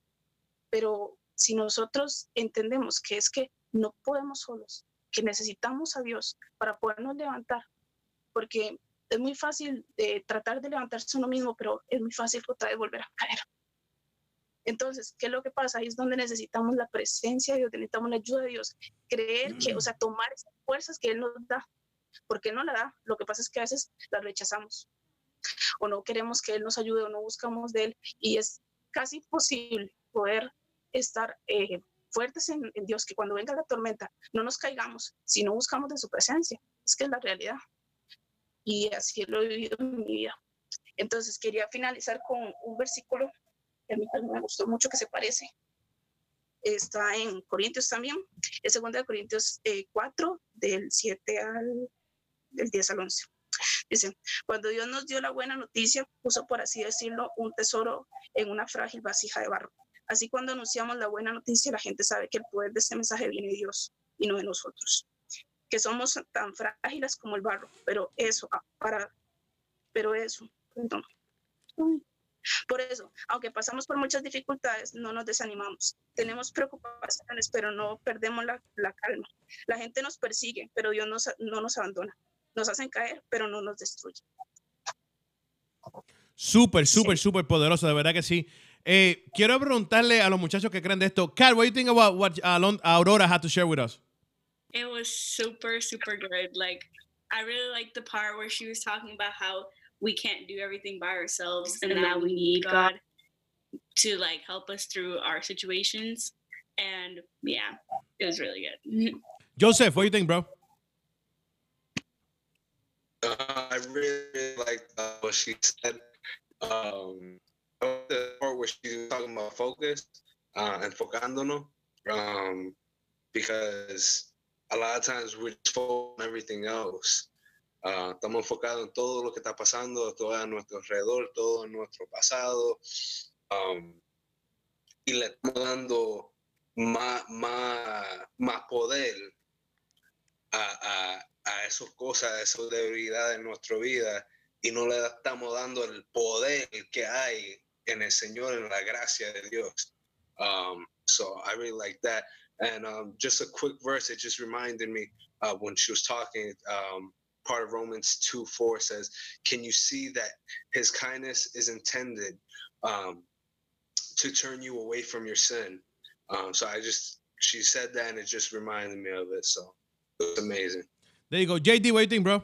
Pero si nosotros entendemos que es que no podemos solos, que necesitamos a Dios para podernos levantar, porque es muy fácil de tratar de levantarse uno mismo, pero es muy fácil otra vez volver a caer. Entonces, ¿qué es lo que pasa? Ahí es donde necesitamos la presencia de Dios, necesitamos la ayuda de Dios, creer que, o sea, tomar esas fuerzas que Él nos da, porque Él no la da, lo que pasa es que a veces las rechazamos, o no queremos que Él nos ayude, o no buscamos de Él, y es casi imposible poder estar eh, fuertes en, en Dios, que cuando venga la tormenta no nos caigamos, si no buscamos de su presencia, es que es la realidad y así lo he vivido en mi vida. Entonces quería finalizar con un versículo que a mí me gustó mucho, que se parece. Está en Corintios también, es 2 de Corintios 4, del 7 al del 10 al 11. Dice, cuando Dios nos dio la buena noticia, puso, por así decirlo, un tesoro en una frágil vasija de barro. Así cuando anunciamos la buena noticia, la gente sabe que el poder de este mensaje viene de Dios y no de nosotros que somos tan frágiles como el barro, pero eso, ah, para, pero eso, perdón. Por eso, aunque pasamos por muchas dificultades, no nos desanimamos. Tenemos preocupaciones, pero no perdemos la, la calma. La gente nos persigue, pero Dios nos, no nos abandona. Nos hacen caer, pero no nos destruye. Súper, súper, sí. súper poderoso, de verdad que sí. Eh, quiero preguntarle a los muchachos que creen de esto. Kat, what do you think about what Aurora had to share with us? It was super super good. Like i really like the part where she was talking about how we can't do everything by ourselves and, and that we need god to like help us through our situations. And yeah it was really good. Joseph what do you think bro? Uh, i really like uh, what she said. Um the part where she was talking about focus uh and enfocándonos um because a lot of times we're focused on everything else. Uh, estamos enfocados en todo lo que está pasando, todo a nuestro alrededor, todo en nuestro pasado. Um, y le estamos dando más, más, más poder a, a, a esas cosas, a esas debilidades en nuestra vida y no le estamos dando el poder que hay en el Señor, en la gracia de Dios. Um, so I really like that. And um, just a quick verse, it just reminded me uh, when she was talking. Um, part of Romans 2 4 says, Can you see that his kindness is intended um, to turn you away from your sin? Um, so I just, she said that and it just reminded me of it. So it was amazing. There you go. JD, what do you think, bro?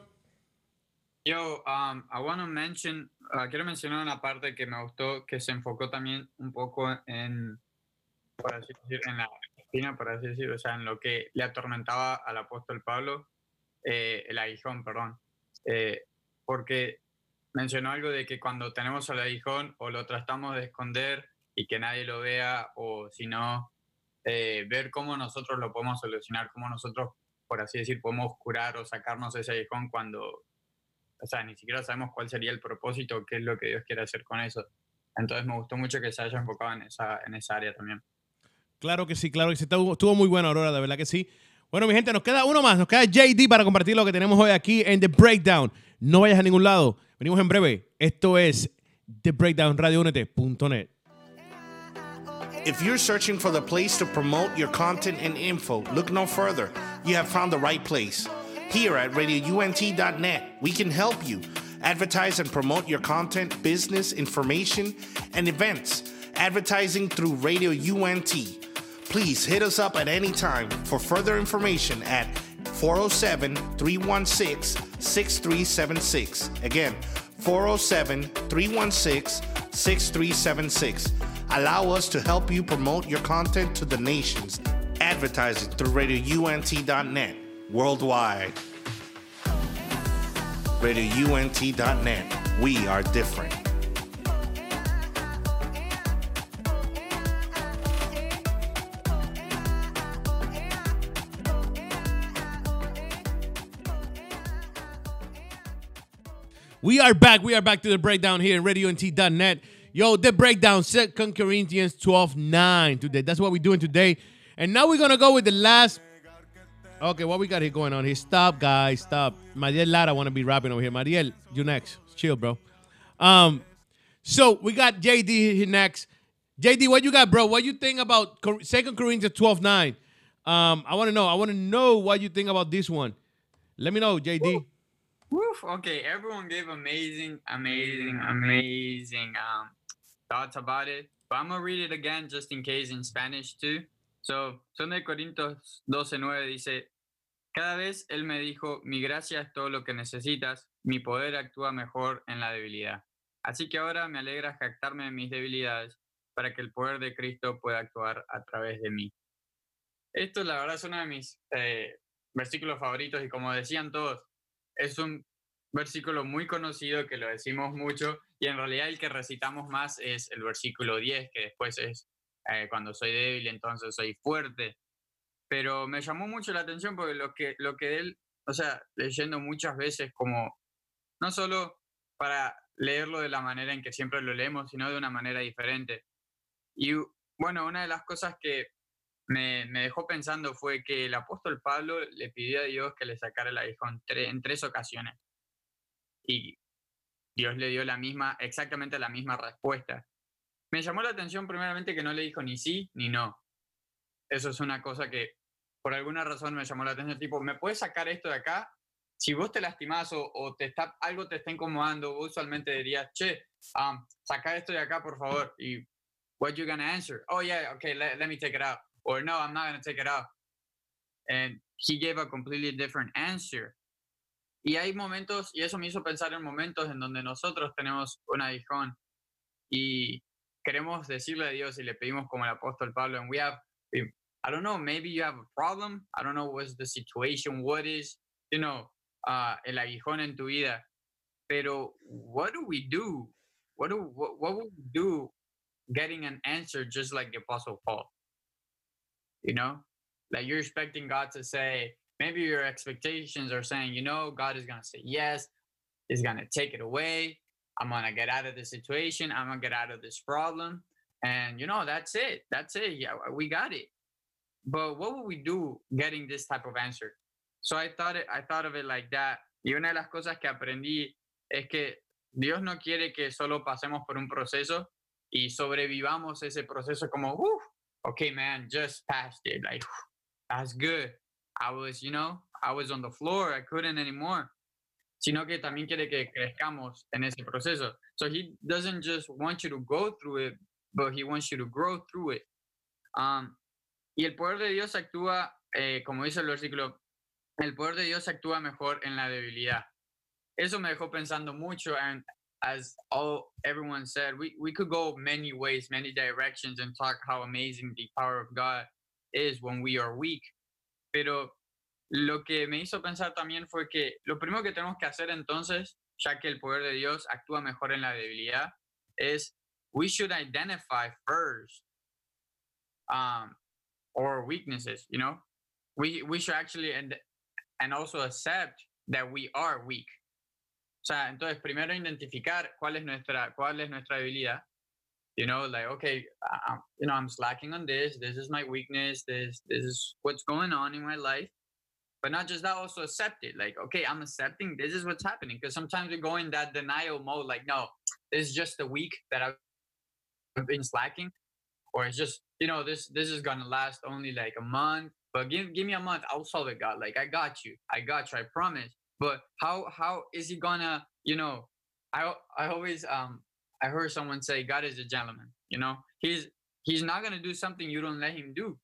Yo, um, I want to mention, uh, quiero mencionar una parte que me gustó, que se enfocó también un poco en, por así decir, en la espina, por así decirlo, o sea, en lo que le atormentaba al apóstol Pablo, eh, el aguijón, perdón, eh, porque mencionó algo de que cuando tenemos el aguijón o lo tratamos de esconder y que nadie lo vea, o si no, eh, ver cómo nosotros lo podemos solucionar, cómo nosotros, por así decir, podemos curar o sacarnos ese aguijón cuando, o sea, ni siquiera sabemos cuál sería el propósito, qué es lo que Dios quiere hacer con eso. Entonces me gustó mucho que se haya enfocado en esa, en esa área también. Claro que sí, claro que sí. Estuvo, muy buena, Aurora, de verdad que sí. Bueno, mi gente, nos queda uno más. Nos queda JD para compartir lo que tenemos hoy aquí en The Breakdown. No vayas a ningún lado. Venimos en breve. Esto es The Breakdown, radiounete.net. If you're searching for the place to promote your content and info, look no further. You have found the right place. Here at radiount.net, we can help you. Advertise and promote your content, business, information, and events. Advertising through Radio UNT. Please hit us up at any time for further information at 407 316 6376. Again, 407 316 6376. Allow us to help you promote your content to the nations. Advertising through RadioUNT.net worldwide. RadioUNT.net. We are different. We are back. We are back to the breakdown here in RadioNT.net. Yo, the breakdown, Second Corinthians 12 9 today. That's what we're doing today. And now we're going to go with the last. Okay, what we got here going on here? Stop, guys. Stop. Mariel Lara want to be rapping over here. Mariel, you next. Chill, bro. Um, So we got JD here next. JD, what you got, bro? What you think about Second Corinthians 12 9? Um, I want to know. I want to know what you think about this one. Let me know, JD. Woof. Okay, everyone gave amazing, amazing, amazing um, thoughts about it. But I'm gonna read it again just in case in Spanish too. So, son de Corintios 12:9 dice, cada vez él me dijo, mi gracia es todo lo que necesitas, mi poder actúa mejor en la debilidad. Así que ahora me alegra jactarme de mis debilidades para que el poder de Cristo pueda actuar a través de mí. Esto la verdad es uno de mis eh, versículos favoritos y como decían todos, es un versículo muy conocido que lo decimos mucho y en realidad el que recitamos más es el versículo 10, que después es eh, cuando soy débil, entonces soy fuerte. Pero me llamó mucho la atención porque lo que, lo que él, o sea, leyendo muchas veces como, no solo para leerlo de la manera en que siempre lo leemos, sino de una manera diferente. Y bueno, una de las cosas que me, dejó pensando fue que el apóstol Pablo le pidió a Dios que le sacara el aguijón en tres ocasiones. Y Dios le dio la misma, exactamente la misma respuesta. Me llamó la atención primeramente que no le dijo ni sí ni no. Eso es una cosa que por alguna razón me llamó la atención, tipo, ¿me puedes sacar esto de acá? Si vos te lastimás o, o te está, algo te está incomodando, vos usualmente dirías, che, um, saca esto de acá, por favor. Y, what you gonna answer? Oh, yeah, okay, let, let me take it out. Or, no, I'm not gonna take it out. And he gave a completely different answer. Y hay momentos, y eso me hizo pensar en momentos en donde nosotros tenemos un aguijón y queremos decirle a Dios y le pedimos como el apóstol Pablo, and we have, I don't know, maybe you have a problem, I don't know what's the situation, what is, you know, uh, el aguijón en tu vida, pero what do we do? What do what, what would we do getting an answer just like the apostle Paul? You know, like you're expecting God to say, maybe your expectations are saying, you know, God is going to say yes, He's going to take it away. I'm going to get out of this situation. I'm going to get out of this problem. And, you know, that's it. That's it. Yeah, we got it. But what would we do getting this type of answer? So I thought it, I thought of it like that. Y una de las cosas que aprendí es que Dios no quiere que solo pasemos por un proceso y sobrevivamos ese proceso como, okay, man, just passed it. Like, that's good. I was, you know, I was on the floor, I couldn't anymore. Sino que también quiere que crezcamos en ese proceso. So he doesn't just want you to go through it, but he wants you to grow through it. Um, y el poder de Dios actúa, eh, como dice el versículo, el poder de Dios actúa mejor en la debilidad. Eso me dejó pensando mucho, as all everyone said, we, we could go many ways, many directions, and talk how amazing the power of God is when we are weak. Pero lo que me hizo pensar también fue que lo primero que tenemos que hacer entonces, ya que el poder de Dios actúa mejor en la debilidad, es we should identify first um, our weaknesses, you know? We, we should actually, and, and also accept that we are weak. O sea, entonces primero identificar cuál es nuestra, cuál es nuestra debilidad. You know, like, okay, uh, you know, I'm slacking on this. This is my weakness. This, this is what's going on in my life. But not just that, also accept it. Like, okay, I'm accepting this is what's happening. Because sometimes we go in that denial mode, like, no, this is just a week that I've been slacking. Or it's just, you know, this this is gonna last only like a month. But give give me a month, I'll solve it, God. Like, I got you. I got you, I promise. But how how is he gonna, you know, I I always um I heard someone say God is a gentleman. You know, he's he's not gonna do something you don't let him do.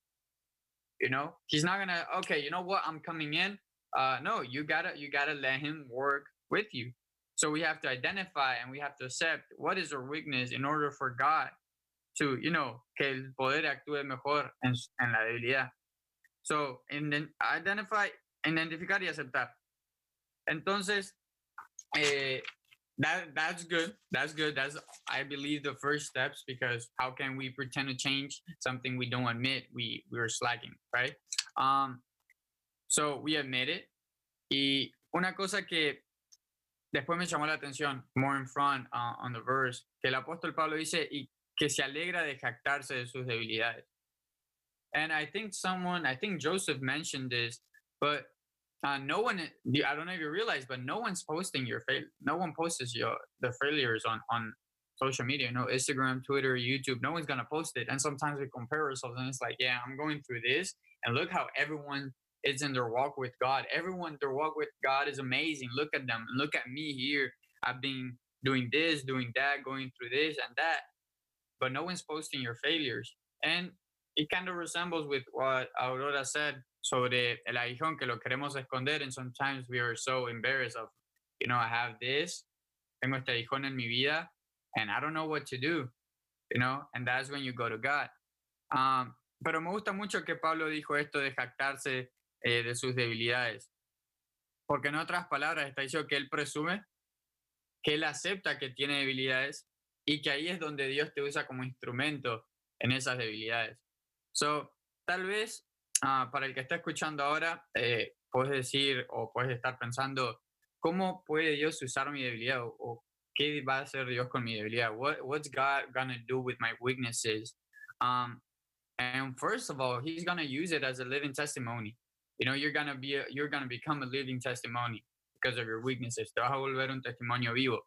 You know, he's not gonna. Okay, you know what? I'm coming in. Uh, no, you gotta you gotta let him work with you. So we have to identify and we have to accept what is our weakness in order for God to, you know, que el poder actúe mejor en, en la debilidad. So, and then identify, identificar y aceptar. Entonces, eh, that that's good. That's good. That's I believe the first steps because how can we pretend to change something we don't admit we we're slacking, right? Um, so we admit it. Y una cosa que después me llamó la atención, more in front uh, on the verse, que el apóstol Pablo dice y que se alegra de jactarse de sus debilidades. And I think someone, I think Joseph mentioned this, but uh, no one, I don't know if you realize, but no one's posting your fail. No one posts your the failures on on social media. Know, Instagram, Twitter, YouTube. No one's gonna post it. And sometimes we compare ourselves, and it's like, yeah, I'm going through this, and look how everyone is in their walk with God. Everyone, their walk with God is amazing. Look at them. Look at me here. I've been doing this, doing that, going through this and that, but no one's posting your failures. And it kind of resembles with what Aurora said sobre el aguijón que lo queremos esconder and sometimes we are so embarrassed of, you know, I have this, tengo este aguijón en mi vida and I don't know what to do, you know, and that's when you go to God. Um, pero me gusta mucho que Pablo dijo esto de jactarse eh, de sus debilidades. Porque en otras palabras está diciendo que él presume, que él acepta que tiene debilidades y que ahí es donde Dios te usa como instrumento en esas debilidades. So, tal vez Ah, para el que está escuchando ahora, eh, puedes decir o puedes estar pensando, ¿cómo puede Dios usar mi debilidad? O, qué va a hacer Dios con mi debilidad? What, what's God gonna do with my weaknesses? Um, and first of all, He's gonna use it as a living testimony. You know, you're gonna be, a, you're gonna become a living testimony because of your weaknesses. Te vas a volver un testimonio vivo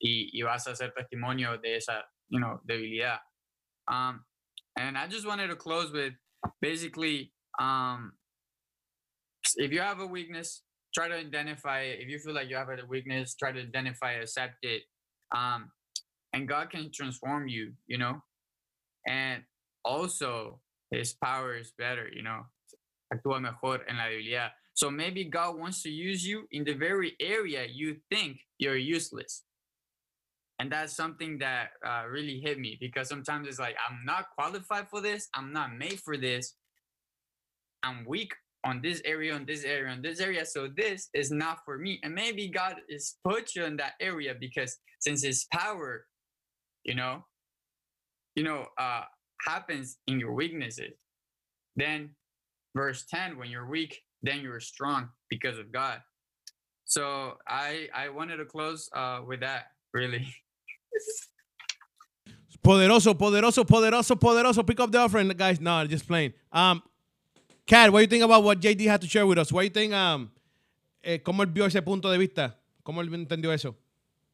y, y vas a ser testimonio de esa, you know, debilidad. Um, and I just wanted to close with basically um if you have a weakness try to identify it if you feel like you have a weakness try to identify accept it um and god can transform you you know? And also his power is better you know? Actúa mejor en la debilidad. So maybe god wants to use you in the very area you think you're useless and that's something that uh, really hit me because sometimes it's like i'm not qualified for this i'm not made for this. I'm weak on this area on this area on this area so this is not for me. And maybe god is put you in that area because since his power you know you know uh happens in your weaknesses then verse 10 when you're weak then you're strong because of god. So i i wanted to close uh with that really Poderoso, poderoso, poderoso, poderoso. Pick up the offering, guys. No, just playing. Um, Kat, what do you think about what JD had to share with us? What do you think, um, eh, cómo él vio ese punto de vista? ¿Cómo él entendió eso?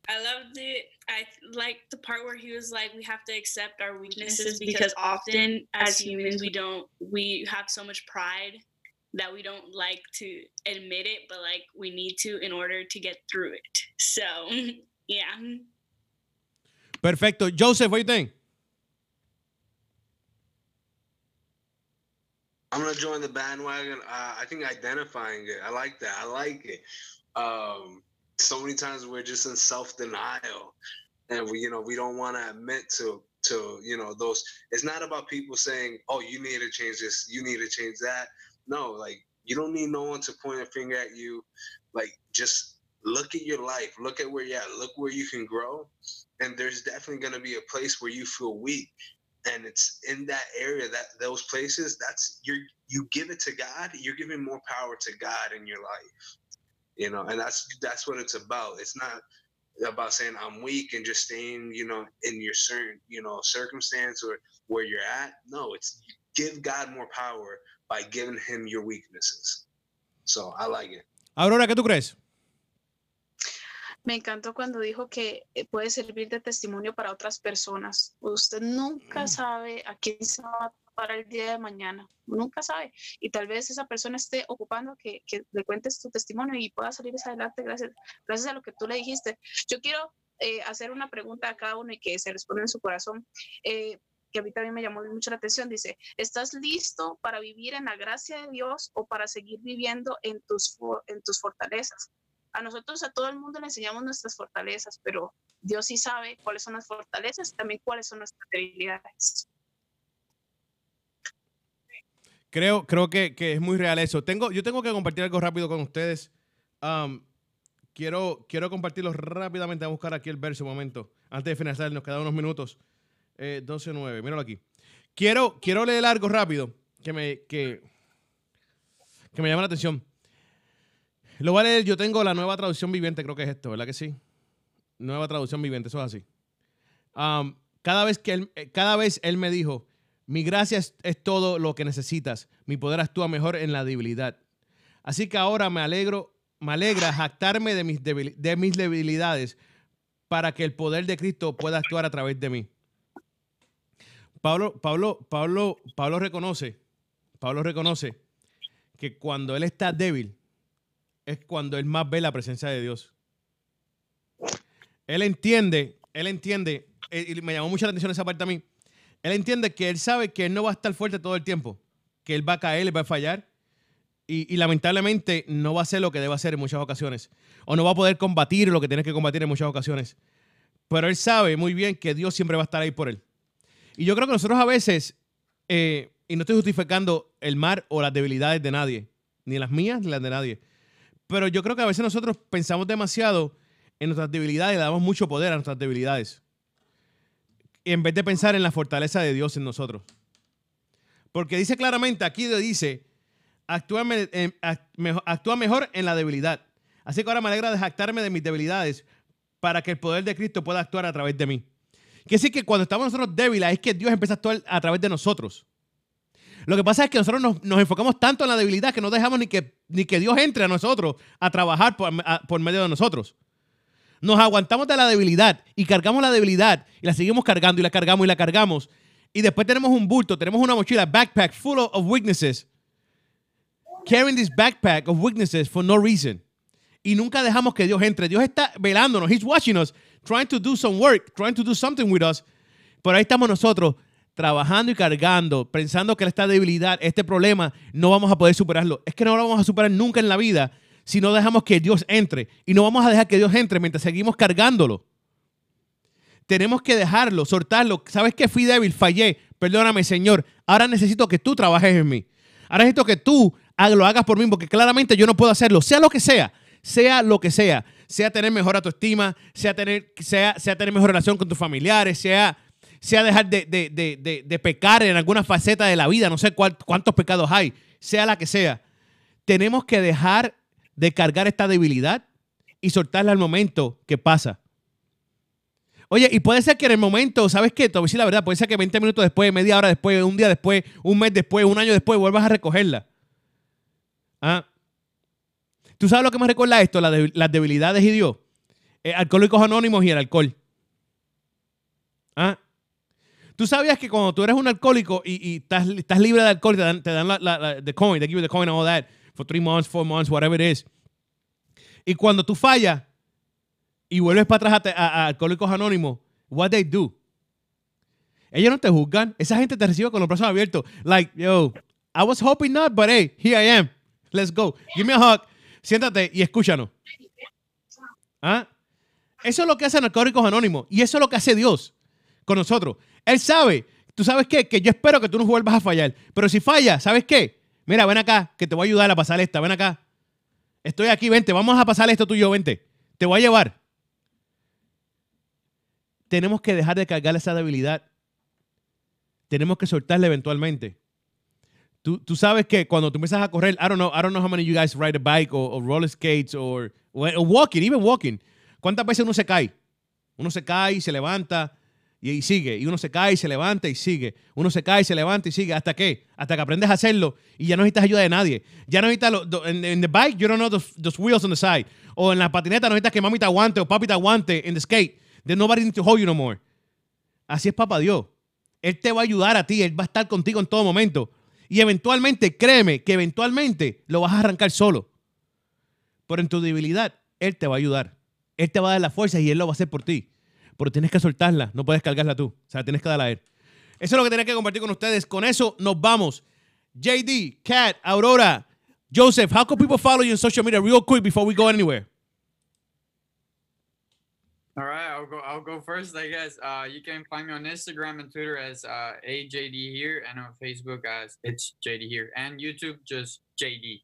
I loved it. I like the part where he was like, we have to accept our weaknesses because often as humans, we don't, we have so much pride that we don't like to admit it, but like we need to in order to get through it. So, yeah. Perfecto. Joseph, what do you think? I'm gonna join the bandwagon. Uh, I think identifying it. I like that. I like it. Um, so many times we're just in self denial, and we, you know, we don't want to admit to to you know those. It's not about people saying, "Oh, you need to change this. You need to change that." No, like you don't need no one to point a finger at you. Like just look at your life. Look at where you're at. Look where you can grow. And there's definitely gonna be a place where you feel weak. And it's in that area that those places that's you you give it to god you're giving more power to god in your life. You know and that's that's what it's about. It's not about saying i'm weak and just staying you know in your certain you know circumstance or where you're at. No it's give god more power by giving him your weaknesses. So i like it. Aurora qué tú crees Me encantó cuando dijo que eh, puede servir de testimonio para otras personas. Usted nunca sabe a quién se va a para el día de mañana. Nunca sabe. Y tal vez esa persona esté ocupando que, que le cuentes tu testimonio y pueda salir adelante gracias, gracias a lo que tú le dijiste. Yo quiero eh, hacer una pregunta a cada uno y que se responda en su corazón. Eh, que a mí también me llamó mucho la atención, dice, ¿estás listo para vivir en la gracia de Dios o para seguir viviendo en tus, en tus fortalezas? A nosotros, a todo el mundo le enseñamos nuestras fortalezas, pero Dios sí sabe cuáles son las fortalezas, también cuáles son nuestras debilidades. Creo, creo que, que, es muy real eso. Tengo, yo tengo que compartir algo rápido con ustedes. Quiero, quiero compartirlo rápidamente. a buscar aquí el verso un momento. Antes de finalizar, nos quedan unos minutos. Eh, 12.9, míralo aquí. Quiero, quiero leer algo rápido que me, que, que me llama la atención. Lo voy a leer, yo tengo la nueva traducción viviente, creo que es esto, ¿verdad que sí? Nueva traducción viviente, eso es así. Um, cada, vez que él, eh, cada vez él me dijo, mi gracia es, todo lo que necesitas. Mi poder actúa mejor en la debilidad. Así que ahora me alegro, me alegra jactarme de mis, de mis debilidades para que el poder de Cristo pueda actuar a través de mí. Pablo, Pablo, Pablo, Pablo reconoce, Pablo reconoce que cuando él está débil es cuando él más ve la presencia de Dios. Él entiende, él entiende, eh, y me llamó mucho la atención esa parte a mí él entiende que él sabe que él no va a estar fuerte todo el tiempo, que él va a caer, él va a fallar y, lamentablemente no va a hacer lo que debe hacer en muchas ocasiones o no va a poder combatir lo que tiene que combatir en muchas ocasiones. Pero él sabe muy bien que Dios siempre va a estar ahí por él. Y yo creo que nosotros a veces, eh, y no estoy justificando el mar o las debilidades de nadie, ni las mías ni las de nadie, pero yo creo que a veces nosotros pensamos demasiado en nuestras debilidades y le damos mucho poder a nuestras debilidades en vez de pensar en la fortaleza de Dios en nosotros. Porque dice claramente, aquí dice, actúa, mejor en la debilidad. Así que ahora me alegra de jactarme de mis debilidades para que el poder de Cristo pueda actuar a través de mí. Quiere decir que cuando estamos nosotros débiles es que Dios empieza a actuar a través de nosotros. Lo que pasa es que nosotros nos, enfocamos tanto en la debilidad que no dejamos ni que, ni que Dios entre a nosotros a trabajar por medio de nosotros. Nos aguantamos de la debilidad y cargamos la debilidad y la seguimos cargando y la cargamos y la cargamos. Y después tenemos un bulto, tenemos una mochila, backpack full of weaknesses. Carrying this backpack of weaknesses for no reason. Y nunca dejamos que Dios entre. Dios está velándonos. He's watching us, trying to do some work, trying to do something with us. Pero ahí estamos nosotros trabajando y cargando, pensando que esta debilidad, este problema, no vamos a poder superarlo. Es que no lo vamos a superar nunca en la vida si no dejamos que Dios entre. Y no vamos a dejar que Dios entre mientras seguimos cargándolo. Tenemos que dejarlo, soltarlo. ¿Sabes que fui débil? Fallé. Perdóname, Señor. Ahora necesito que tú trabajes en mí. Ahora necesito que tú lo hagas por mí, porque claramente yo no puedo hacerlo. Sea lo que sea, sea lo que sea. Sea tener mejor autoestima, sea tener, sea, sea tener mejor relación con tus familiares, sea, sea dejar de, pecar en alguna faceta de la vida. No sé cuántos pecados hay, sea la que sea. Tenemos que dejar de cargar esta debilidad y soltarla al momento que pasa. Oye, y puede ser que en el momento, ¿sabes qué? Te voy la verdad, puede ser que 20 minutos después, media hora después, un día después, un mes después, un año después, vuelvas a recogerla. ¿Ah? ¿Tú sabes lo que me recuerda esto? las debilidades y Dios. Eh, alcohólicos anónimos y el alcohol. ¿Ah? Tú sabías que cuando tú eres un alcohólico y, estás, libre de alcohol, te dan, la, the coin, they give you the coin and all that for three months, four months, whatever it is. Y cuando tú fallas y vuelves para atrás a, Alcohólicos Anónimos, what they do? Ellos no te juzgan. Esa gente te recibe con los brazos abiertos. Like, yo, I was hoping not, but hey, here I am. Let's go. Give me a hug. Siéntate y escúchanos. ¿Ah? Eso es lo que hacen Alcohólicos Anónimos. Y eso es lo que hace Dios con nosotros. Él sabe, tú sabes qué, que yo espero que tú no vuelvas a fallar. Pero si falla, ¿sabes qué? Mira, ven acá, que te voy a ayudar a pasar esta, ven acá. Estoy aquí, vente, vamos a pasar esto tú y yo, vente. Te voy a llevar. Tenemos que dejar de cargar esa debilidad. Tenemos que soltarla eventualmente. Tú, tú, sabes que cuando tú empiezas a correr, I don't know, I don't know how many of you guys ride a bike or, roller skates or, or, walking, even walking. ¿Cuántas veces uno se cae? Uno se cae se levanta y, sigue. Y uno se cae y se levanta y sigue. Uno se cae y se levanta y sigue. ¿Hasta qué? Hasta que aprendes a hacerlo y ya no necesitas ayuda de nadie. Ya no necesitas, en, en the bike, you don't know those, wheels on the side. O en la patineta no necesitas que mami te aguante o papi te aguante en the skate. There's nobody to hold you no more. Así es papá Dios. Él te va a ayudar a ti, Él va a estar contigo en todo momento. Y eventualmente, créeme que eventualmente lo vas a arrancar solo. Pero en tu debilidad, Él te va a ayudar. Él te va a dar la fuerza y Él lo va a hacer por ti. Pero tienes que soltarla, no puedes cargarla tú. O sea, tienes que darla a Él. Eso es lo que tenía que compartir con ustedes. Con eso nos vamos. JD, Kat, Aurora, Joseph, how can people follow you on social media real quick before we go anywhere? All right, I'll go. I'll go first, I guess. Uh, you can find me on Instagram and Twitter as uh, AJD here, and on Facebook as it's JD here, and YouTube just JD.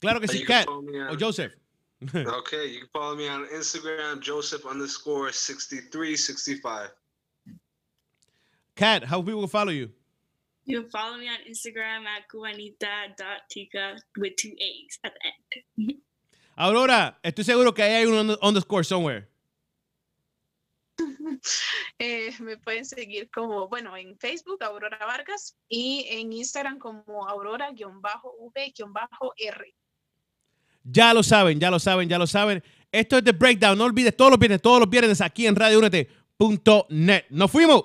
Claro que sí, me o Joseph. Okay, you can follow me on Instagram, Joseph underscore 6365. Kat, how people will follow you? You can follow me on Instagram at cubanita.tica with two A's at the end. Aurora, estoy seguro que ahí hay un under- underscore somewhere. Eh, me pueden seguir como, bueno, en Facebook, Aurora Vargas, y en Instagram como Aurora-V-R. Ya lo saben, ya lo saben, ya lo saben. Esto es The Breakdown. No olvides todos los viernes, todos los viernes aquí en radioúnete.net. ¡Nos fuimos!